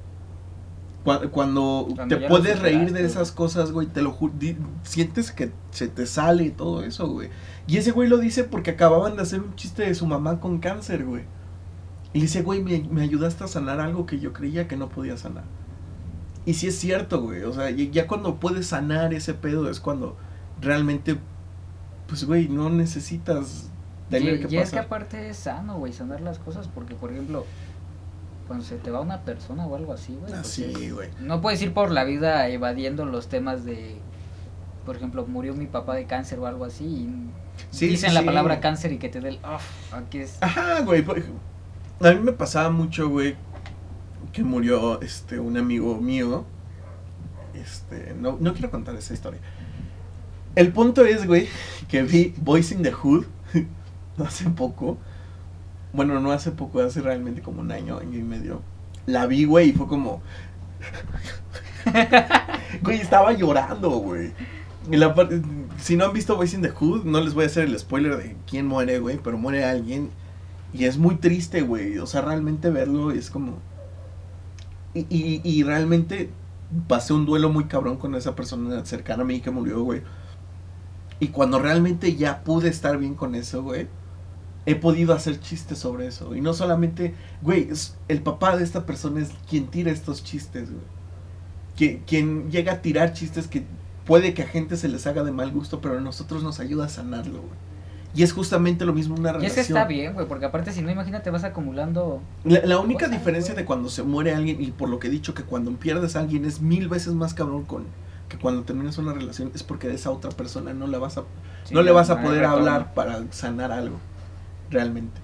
Cua- Cuando, Cuando te puedes reír de esas cosas, güey, te lo sientes que se te sale y todo eso, güey. Y ese güey lo dice porque acababan de hacer un chiste de su mamá con cáncer, güey. Y dice, güey, me, me ayudaste a sanar algo que yo creía que no podía sanar. Y sí es cierto, güey. O sea, ya cuando puedes sanar ese pedo es cuando realmente, pues, güey, no necesitas tener Y, que y es que pasar. aparte es sano, güey, sanar las cosas porque, por ejemplo, cuando se te va una persona o algo así, güey. Así, güey. No puedes ir por la vida evadiendo los temas de, por ejemplo, murió mi papá de cáncer o algo así. Y Sí, dicen sí, la sí. palabra cáncer y que te dé el, "Uf, aquí es. Ajá, güey. por ej- A mí me pasaba mucho, güey, que murió este un amigo mío. Este, no, no quiero contar esa historia. El punto es, güey, que vi Boys in the Hood <laughs> hace poco. Bueno, no hace poco, hace realmente como un año, año y medio. La vi, güey, y fue como. <laughs> güey, estaba llorando, güey. Si no han visto Boys in the Hood, no les voy a hacer el spoiler de quién muere, güey, pero muere alguien. Y es muy triste, güey. O sea, realmente verlo es como. Y, y, y realmente pasé un duelo muy cabrón con esa persona cercana a mí que murió, güey. Y cuando realmente ya pude estar bien con eso, güey, he podido hacer chistes sobre eso. Y no solamente, güey, el papá de esta persona es quien tira estos chistes, güey. Que- quien llega a tirar chistes que puede que a gente se les haga de mal gusto, pero a nosotros nos ayuda a sanarlo, güey. Y es justamente lo mismo una Y relación. es que está bien, güey, porque aparte si no, imagínate, vas acumulando... La, la única Cosas, diferencia de cuando se muere alguien, y por lo que he dicho, que cuando pierdes a alguien es mil veces más cabrón con que cuando terminas una relación, es porque de esa otra persona no la vas a, sí, no le vas a poder hablar para sanar algo, realmente.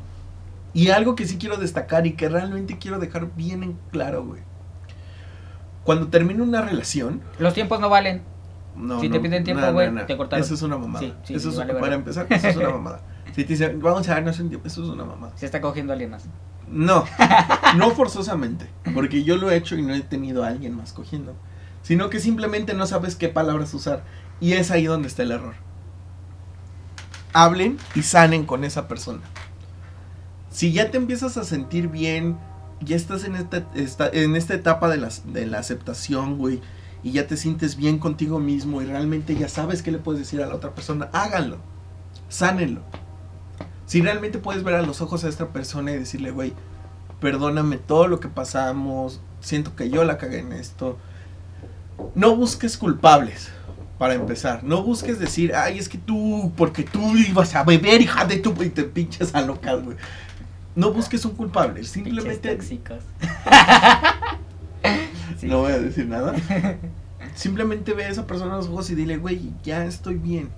Y algo que sí quiero destacar y que realmente quiero dejar bien en claro, güey. Cuando termina una relación, Los tiempos no valen. No, Si no, te piden tiempo, güey, no. te cortaron. Eso es una mamada. Sí, sí, eso es, vale, para vale. empezar, eso es una <laughs> mamada. Si te dicen, vamos a darnos un tiempo, eso es una mamada. Se está cogiendo a alguien más. No, <laughs> no forzosamente, porque yo lo he hecho y no he tenido a alguien más cogiendo, sino que simplemente no sabes qué palabras usar y es ahí donde está el error. Hablen y sanen con esa persona. Si ya te empiezas a sentir bien, ya estás en esta, esta- en esta etapa de la, de la aceptación, güey, y ya te sientes bien contigo mismo y realmente ya sabes qué le puedes decir a la otra persona, háganlo, sánenlo. Si realmente puedes ver a los ojos a esta persona y decirle, güey, perdóname todo lo que pasamos, siento que yo la cagué en esto. No busques culpables, para empezar. No busques decir, ay, es que tú, porque tú ibas a beber, hija de tu, y te pinches a locas, güey. No busques un culpable, simplemente... tóxicos. <laughs> Sí. No voy a decir nada. <laughs> Simplemente ve a esa persona a los ojos y dile, güey, ya estoy bien.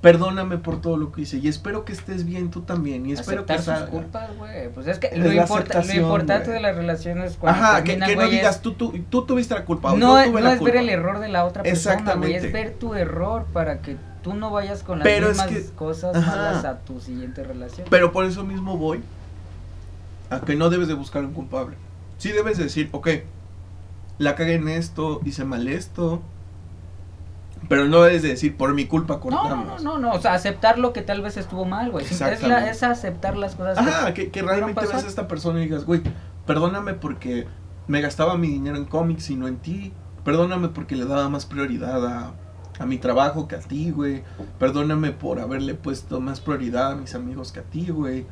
Perdóname por todo lo que hice y espero que estés bien tú también y espero que Aceptar sus salga. culpas, güey. Pues es que Es lo, importa, importante de las relaciones cuando Ajá, que, terminan, que no digas tú, tú, tú tuviste la culpa. o no, yo es- tuve no la es ver el error de la otra persona, güey, es ver tu error para que tú no vayas con las Pero es que- cosas ajá. malas a tu siguiente relación. Pero por eso mismo voy a que no debes de buscar un culpable. Sí debes de decir, ok, la cagué en esto, hice mal esto, Pero no es de decir, por mi culpa No, cortamos. no, no, no, o sea, aceptar lo que tal vez estuvo mal, güey. Es, la- es aceptar las cosas. Ajá, que, que realmente veas a esta persona y digas, güey, perdóname porque me gastaba mi dinero en cómics y no en ti. Perdóname porque le daba más prioridad a, a mi trabajo que a ti, güey. Perdóname por haberle puesto más prioridad a mis amigos que a ti, güey.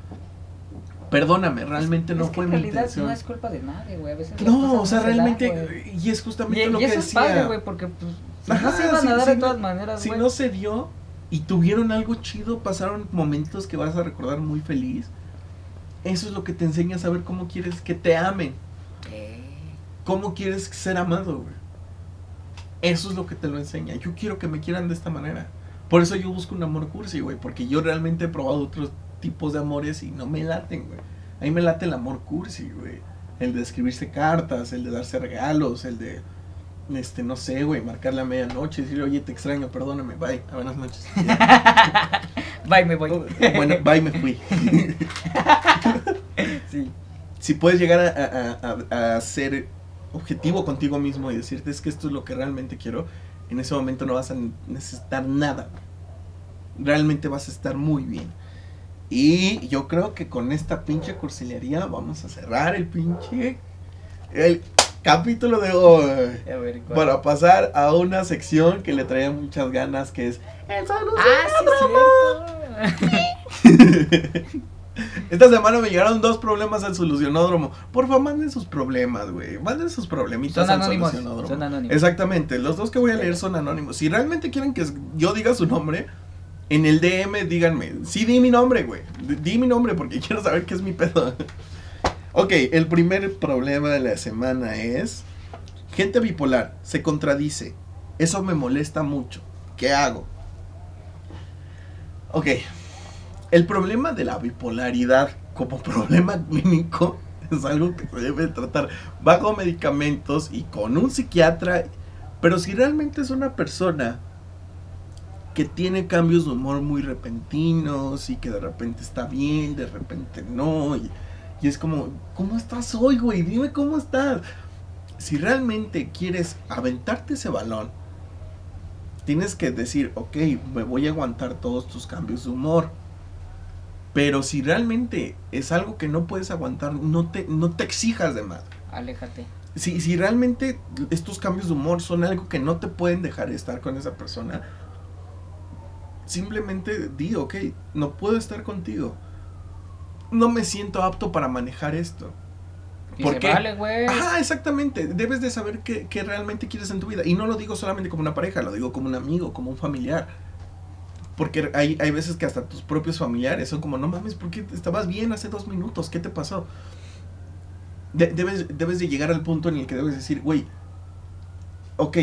Perdóname, realmente no es que fue en mi realidad intención. no es culpa de nadie, güey. A veces No, o sea, realmente, y es justamente Y, lo y que eso es decía. padre, güey, porque pues, si Ajá, no se iban si- a dar si de no- todas maneras, Si no se dio y tuvieron algo chido, pasaron momentos que vas a recordar muy feliz. Eso es lo que te enseña a saber cómo quieres que te amen. ¿Cómo quieres ser amado, güey? Eso es lo que te lo enseña. Yo quiero que me quieran de esta manera. Por eso yo busco un amor cursi, güey. Porque yo realmente he probado otros tipos de amores y no me laten, güey. A mí me late el amor cursi, güey. El de escribirse cartas, el de darse regalos, el de, este, no sé, güey, marcarle a medianoche y decirle, oye, te extraño, perdóname, bye, Ah, buenas noches. <laughs> Bye, me voy. bueno, bye, me fui. <laughs> sí. si puedes llegar a, a- a- a ser objetivo contigo mismo y decirte es que esto es lo que realmente quiero, en ese momento no vas a necesitar nada. Realmente vas a estar muy bien. Y yo creo que con esta pinche cursilería vamos a cerrar el pinche el capítulo de hoy. A ver. Para pasar a una sección que le traía muchas ganas, que es el Ah, sí. Esta semana me llegaron dos problemas al solucionódromo. Porfa, manden sus problemas, güey. Manden sus problemitas Son al anónimos, solucionódromo. son anónimos. Exactamente. Los dos que voy a leer son anónimos. Si realmente quieren que yo diga su nombre, en el DM díganme. Sí, di mi nombre, güey. Di- mi nombre porque <laughs> quiero saber qué es mi pedo. ok, el primer problema de la semana es... Gente bipolar se contradice. Eso me molesta mucho. ¿Qué hago? Ok. El problema de la bipolaridad como <laughs> problema clínico es algo que se debe tratar bajo medicamentos y con un psiquiatra. Pero si realmente es una persona que tiene cambios de humor muy repentinos y que de repente está bien, de repente no, y, y es como, ¿cómo estás hoy, güey? Dime cómo estás. Si realmente quieres aventarte ese balón, tienes que decir, ok, me voy a aguantar todos tus cambios de humor. Pero si realmente es algo que no puedes aguantar, no te, no te exijas de más. Aléjate. Si, si realmente estos cambios de humor son algo que no te pueden dejar estar con esa persona, simplemente di, ok, no puedo estar contigo. No me siento apto para manejar esto. Y ¿Por se qué? vale, güey. Ajá, exactamente. Debes de saber qué, qué realmente quieres en tu vida. Y no lo digo solamente como una pareja, lo digo como un amigo, como un familiar. Porque hay, hay veces que hasta tus propios familiares son como, no mames, ¿por qué estabas bien hace dos minutos? ¿Qué te pasó? De- debes, debes de llegar al punto en el que debes decir, güey, ok,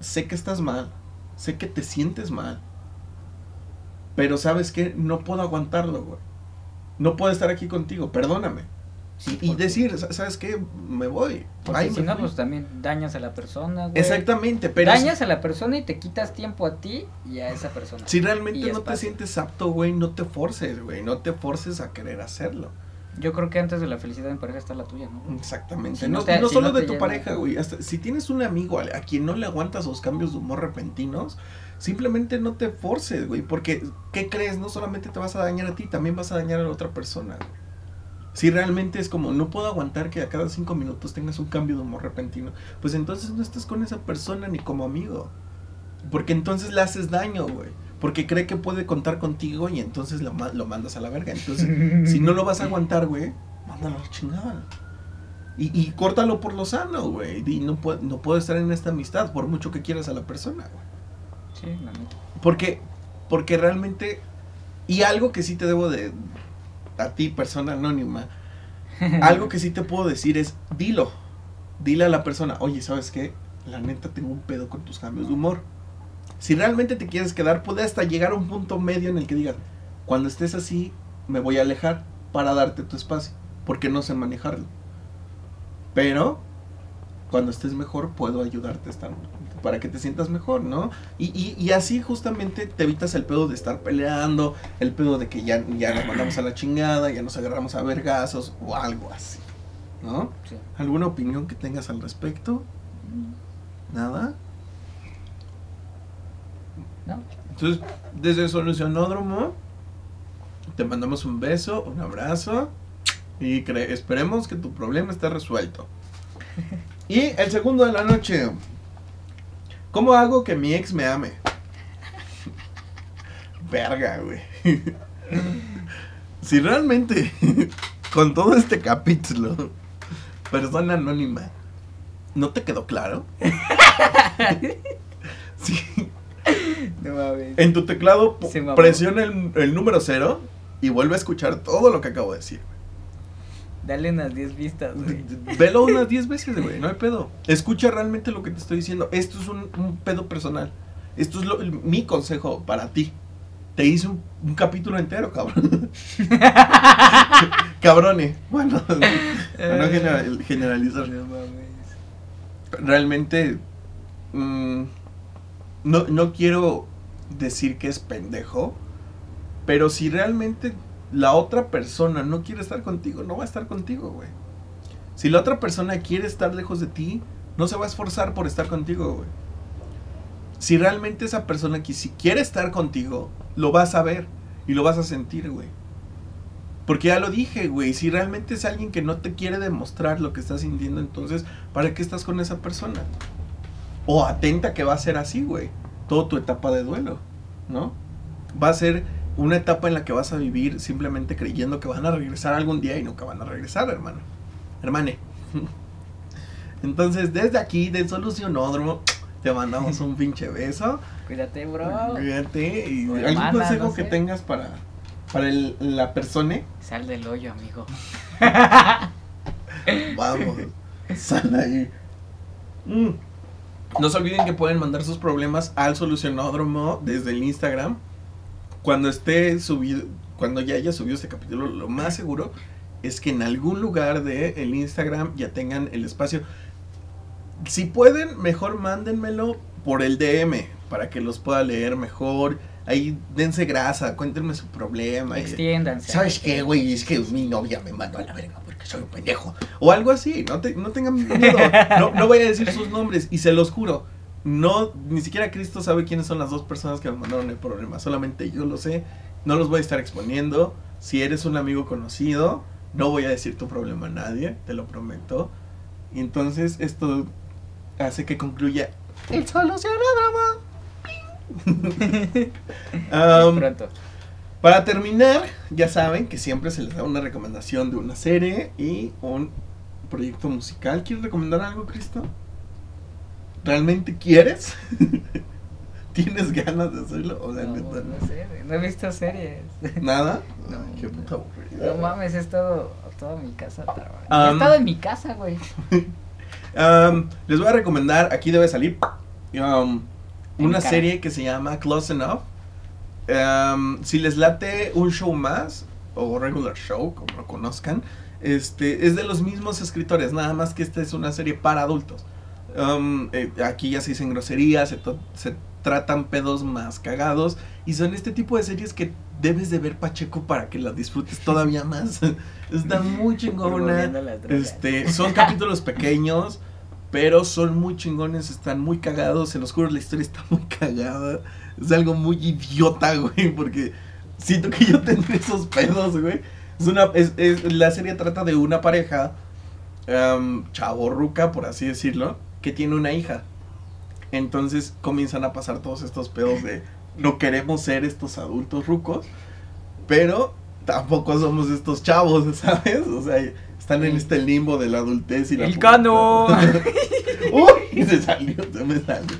sé que estás mal, sé que te sientes mal, pero sabes que no puedo aguantarlo, güey. No puedo estar aquí contigo, perdóname. Sí, y porque- decir, "Sa- ¿sabes qué? Me voy. Porque si no, fui". pues también dañas a la persona, güey. Exactamente, pero dañas a la persona y te quitas tiempo a ti y a esa persona. si realmente no te sientes apto, güey, no te forces, güey. No te forces a querer hacerlo. Yo creo que antes de la felicidad en pareja está la tuya, ¿no? Exactamente. Si no no te- no si solo no de tu pareja, güey. Hasta si tienes un amigo a, a quien no le aguantas los cambios de humor repentinos, simplemente no te forces, güey. Porque, ¿qué crees? No solamente te vas a dañar a ti, también vas a dañar a la otra persona. Si realmente es como, no puedo aguantar que a cada cinco minutos tengas un cambio de humor repentino, pues entonces no estás con esa persona ni como amigo. Porque entonces le haces daño, güey. Porque cree que puede contar contigo y entonces lo, lo mandas a la verga. Entonces, <laughs> si no lo vas a aguantar, güey, mándalo a la chingada. Y, y córtalo por lo sano, güey. Y no, puedo, no puedo estar en esta amistad por mucho que quieras a la persona, güey. Sí, la neta. Porque, porque realmente, y algo que sí te debo de, a ti, persona anónima, <laughs> algo que sí te puedo decir es, dilo, dile a la persona, oye, ¿sabes qué? La neta tengo un pedo con tus cambios de humor. Si realmente te quieres quedar, puede hasta llegar a un punto medio en el que digas, cuando estés así, me voy a alejar para darte tu espacio, porque no sé manejarlo. Pero, cuando estés mejor, puedo ayudarte a estar, para que te sientas mejor, ¿no? Y, y, y así justamente te evitas el pedo de estar peleando, el pedo de que ya, ya nos mandamos a la chingada, ya nos agarramos a vergazos o algo así, ¿no? Sí. ¿Alguna opinión que tengas al respecto? ¿Nada? ¿no? Entonces, desde Solucionódromo, te mandamos un beso, un abrazo y esperemos que tu problema esté resuelto. <laughs> Y el segundo de la noche. ¿Cómo hago que mi ex me ame? Verga, güey. Si realmente con todo este capítulo, persona anónima, ¿no te quedó claro? Sí. No mames. En tu teclado presiona el, el número cero y vuelve a escuchar todo lo que acabo de decir. Dale unas 10 vistas, güey. <laughs> Velo unas 10 veces, güey, no hay pedo. Escucha realmente lo que te estoy diciendo. Esto es un, un pedo personal. Esto es lo- el- mi consejo para ti. Te hice un, un capítulo entero, cabrón. <laughs> Cabrone. Bueno, <laughs> para no general- generalizar. No mames. realmente mm, no, no quiero decir que es pendejo, pero si realmente la otra persona no quiere estar contigo, no va a estar contigo, güey. Si la otra persona quiere estar lejos de ti, no se va a esforzar por estar contigo, güey. Si realmente esa persona que si quiere estar contigo, lo vas a ver y lo vas a sentir, güey. Porque ya lo dije, güey, si realmente es alguien que no te quiere demostrar lo que estás sintiendo, entonces, ¿para qué estás con esa persona? O atenta que va a ser así, güey. Toda tu etapa de duelo, ¿no? Va a ser una etapa en la que vas a vivir simplemente creyendo que van a regresar algún día y nunca van a regresar, hermano. Hermane. <laughs> Entonces, desde aquí, de Solucionódromo, te mandamos un pinche beso. Cuídate, bro. Cuídate. ¿Y algún hermana, consejo no que tengas para, para el- la persona? Sal del hoyo, amigo. <laughs> Vamos, sal ahí. Mm. No se olviden que pueden mandar sus problemas al solucionódromo desde el Instagram. Cuando esté subido, cuando ya haya subido este capítulo, lo más seguro es que en algún lugar del el Instagram ya tengan el espacio. Si pueden, mejor mándenmelo por el DM para que los pueda leer mejor. Ahí dense grasa, cuéntenme su problema. Extiéndanse. ¿Sabes qué, güey? Es que mi novia me mandó a la verga porque soy un pendejo. O algo así, no, te- no tengan miedo. <laughs> No, no voy a decir sus nombres y se los juro. No, ni siquiera Cristo sabe quiénes son las dos personas que me mandaron el problema. Solamente yo lo sé. No los voy a estar exponiendo. Si eres un amigo conocido, no voy a decir tu problema a nadie, te lo prometo. Y entonces esto hace que concluya el solucionódromo. <laughs> Um, Pronto. para terminar, ya saben que siempre se les da una recomendación de una serie y un proyecto musical. ¿Quieres recomendar algo, Cristo? ¿Realmente quieres? <laughs> ¿Tienes ganas de hacerlo? O sea, No, neta, no sé, no he visto series. ¿Nada? <laughs> No. Ay, qué puta aburrida. No mames, he estado toda mi casa trabajando. He estado en mi casa, güey. <laughs> Um, les voy a recomendar, aquí debe salir, um, una serie que se llama Close Enough. Si les late un show más, o regular show, como lo conozcan, este, es de los mismos escritores, nada más que esta es una serie para adultos. Um, eh, aquí ya se dicen groserías, se, tratan pedos más cagados, y son este tipo de series que debes de ver Pacheco para que las disfrutes todavía más. <laughs> Está muy chingona. Este, son capítulos pequeños, pero son muy chingones, están muy cagados, se los juro, la historia está muy cagada. Es algo muy idiota, güey, porque siento que yo tendré esos pedos, güey. Es una, es, es- la serie trata de una pareja, um, chavorruca, por así decirlo, que tiene una hija. Entonces comienzan a pasar todos estos pedos de no queremos ser estos adultos rucos, pero tampoco somos estos chavos, <laughs> ¿sabes? O sea, están en este limbo de la adultez y la El. Cano. <laughs> Uy, se salió, se me salió.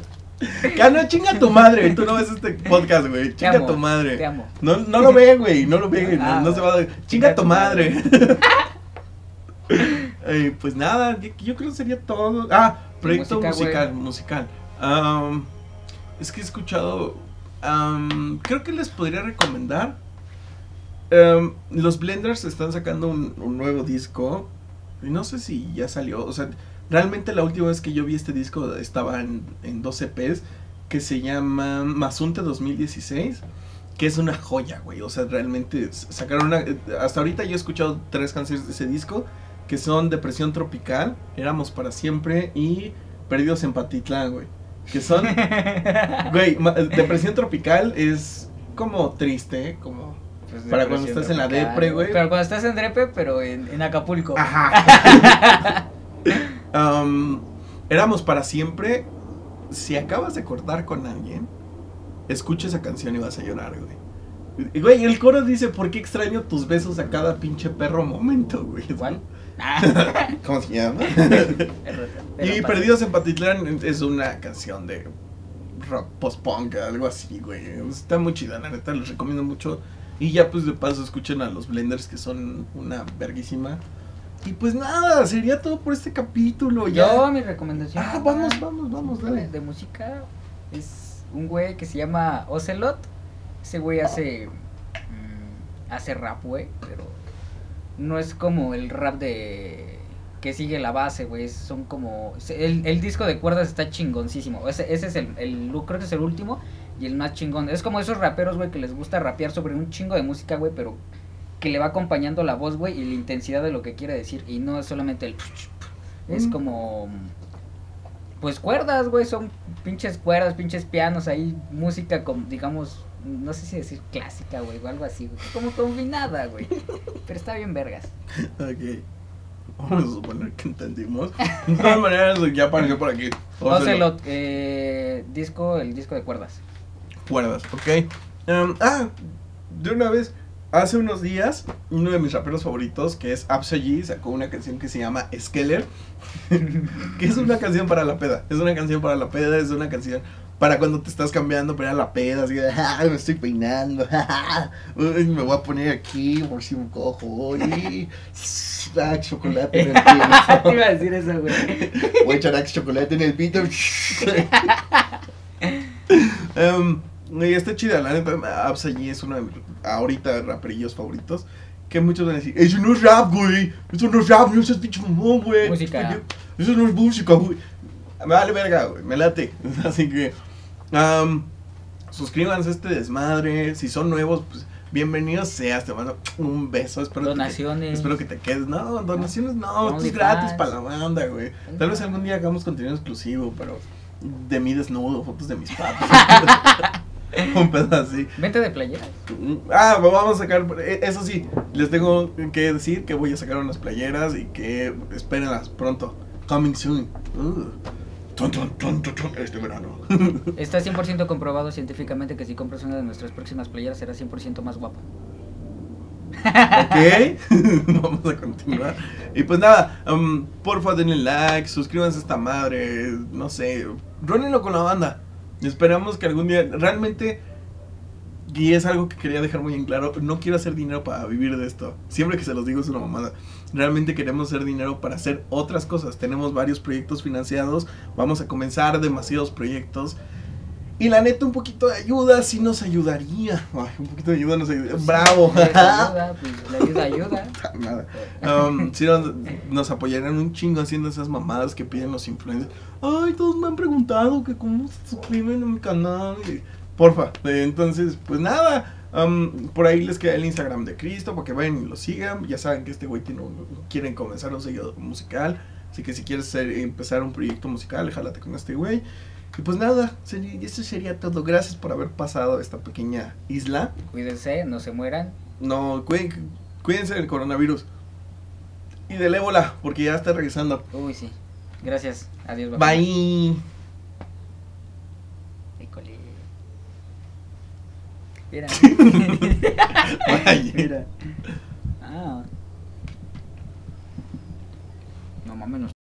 Cano, chinga tu madre, tú no ves este podcast, güey. Te Chinga amo, tu madre. Te amo. No, no lo ve, güey, no lo ve, <laughs> no, Ah, no se va a dar. Chinga tu madre. Eh, pues nada, yo, yo creo que sería todo. Ah, proyecto musical, musical. Es que he escuchado. creo que les podría recomendar. los Blenders están sacando un, un nuevo disco. Y no sé si ya salió. O sea, realmente la última vez que yo vi este disco estaba en, en dos EPs. Que se llama Mazunte 2016 que es una joya, güey. O sea, realmente sacaron una. eh, Hasta ahorita yo he escuchado tres canciones de ese disco que son Depresión Tropical, Éramos para siempre y Perdidos en Patitlán, güey. Que son. <laughs> Güey, depresión tropical es como triste, como. Pues, Para cuando estás en la depre, güey. Pero cuando estás en Drepe, pero en, en Acapulco. Ajá. Am, <laughs> éramos para siempre. Si acabas de cortar con alguien, escucha esa canción y vas a llorar, güey. Güey, el coro dice, ¿por qué extraño tus besos a cada pinche perro momento, güey? ¿Cuál? <laughs> ¿Cómo se llama? <laughs> y. Perdidos en Patitlán es una canción de rock post-punk, algo así, güey. Está muy chida, la neta, les recomiendo mucho. Y ya pues de paso escuchen a los Blenders que son una verguísima. Y pues nada, sería todo por este capítulo. Ya. Yo, mi recomendación. Ah, vamos, vamos, vamos, de, dale. de música es un güey que se llama Ocelot. Ese güey hace. mm, hace rap, güey, pero no es como el rap de. que sigue la base, güey. Son como. El, el disco de cuerdas está chingoncísimo. Ese, ese es el, el. Creo que es el último y el más chingón. Es como esos raperos, güey, que les gusta rapear sobre un chingo de música, güey, pero que le va acompañando la voz, güey, y la intensidad de lo que quiere decir. Y no es solamente el. Es Mm. como. Pues cuerdas, güey, son pinches cuerdas, pinches pianos, ahí música con, digamos, no sé si decir clásica, güey, o algo así, güey. Como combinada, güey. Pero está bien vergas. Ok. Vamos a suponer que entendimos. De todas maneras, ya apareció por aquí. Ocelot, eh, disco, el disco de cuerdas. Cuerdas, ok. Em, ah, de una vez, hace unos días, uno de mis raperos favoritos, que es Absayi, sacó una canción que se llama Skeller, <laughs> que es una canción para la peda. Es una canción para la peda, es una canción para cuando te estás cambiando para la peda, así de, <laughs> "Ah, me estoy peinando, <laughs> Uy, me voy a poner aquí por si me cojo, y <laughs> ah, chocolate en el Te pito. iba a decir eso, güey. Voy a echar chocolate en el pito. Em, y está chida, la neta. Es uno de mis ahorita raperillos favoritos. Que muchos van a decir: Eso no es rap, güey. Eso no es rap, no es pinche mamón, güey. Música. Eso no es música, güey. Me vale verga, güey. Me late. Así que. Am, suscríbanse a este desmadre. Si son nuevos, pues bienvenidos seas. Te mando un beso. Espero que Donaciones. Espero que te quedes. No, donaciones no, esto es gratis para la banda, güey. Tal vez algún día hagamos contenido exclusivo, pero de mí desnudo, fotos de mis patas. <laughs> Un pedo así. Vente de playeras. Ah, vamos a sacar. eh, Eso sí, les tengo que decir que voy a sacar unas playeras y que espérenlas pronto. Coming soon. Uh. Tun, tun, tun, este verano. <laughs> Está 100% comprobado científicamente que si compras una de nuestras próximas playeras será 100% más guapo. Ok, <laughs> vamos a continuar. Y pues nada, um, porfa denle like, suscríbanse a esta madre, no sé, rólenlo con la banda. Esperamos que algún día, realmente, y es algo que quería dejar muy en claro, no quiero hacer dinero para vivir de esto. Siempre que se los digo es una mamada. Realmente queremos hacer dinero para hacer otras cosas. Tenemos varios proyectos financiados, vamos a comenzar demasiados proyectos. Y la neta, un poquito de ayuda sí nos ayudaría. Ay, un poquito de ayuda nos ayudaría. Bravo. Si les ayuda, pues <laughs> la ayuda ayuda. Nada. Um, sí, nos, nos apoyarían un chingo haciendo esas mamadas que piden los influencers. Ay, todos me han preguntado que cómo se suscriben a mi canal. Y, porfa. Entonces, pues nada. um, por ahí les queda el Instagram de Cristo para que vayan y lo sigan. Ya saben que este güey tiene un- quieren comenzar un sello musical. Así que si quieres ser- empezar un proyecto musical, jálate con este güey. Y pues nada, sería- eso sería todo. Gracias por haber pasado esta pequeña isla. Cuídense, no se mueran. No, cuí- cuídense del coronavirus. Y del ébola, porque ya está regresando. Uy, sí. Gracias. Adiós. bajón. Bye. Mira. Mira. Ah. No mames,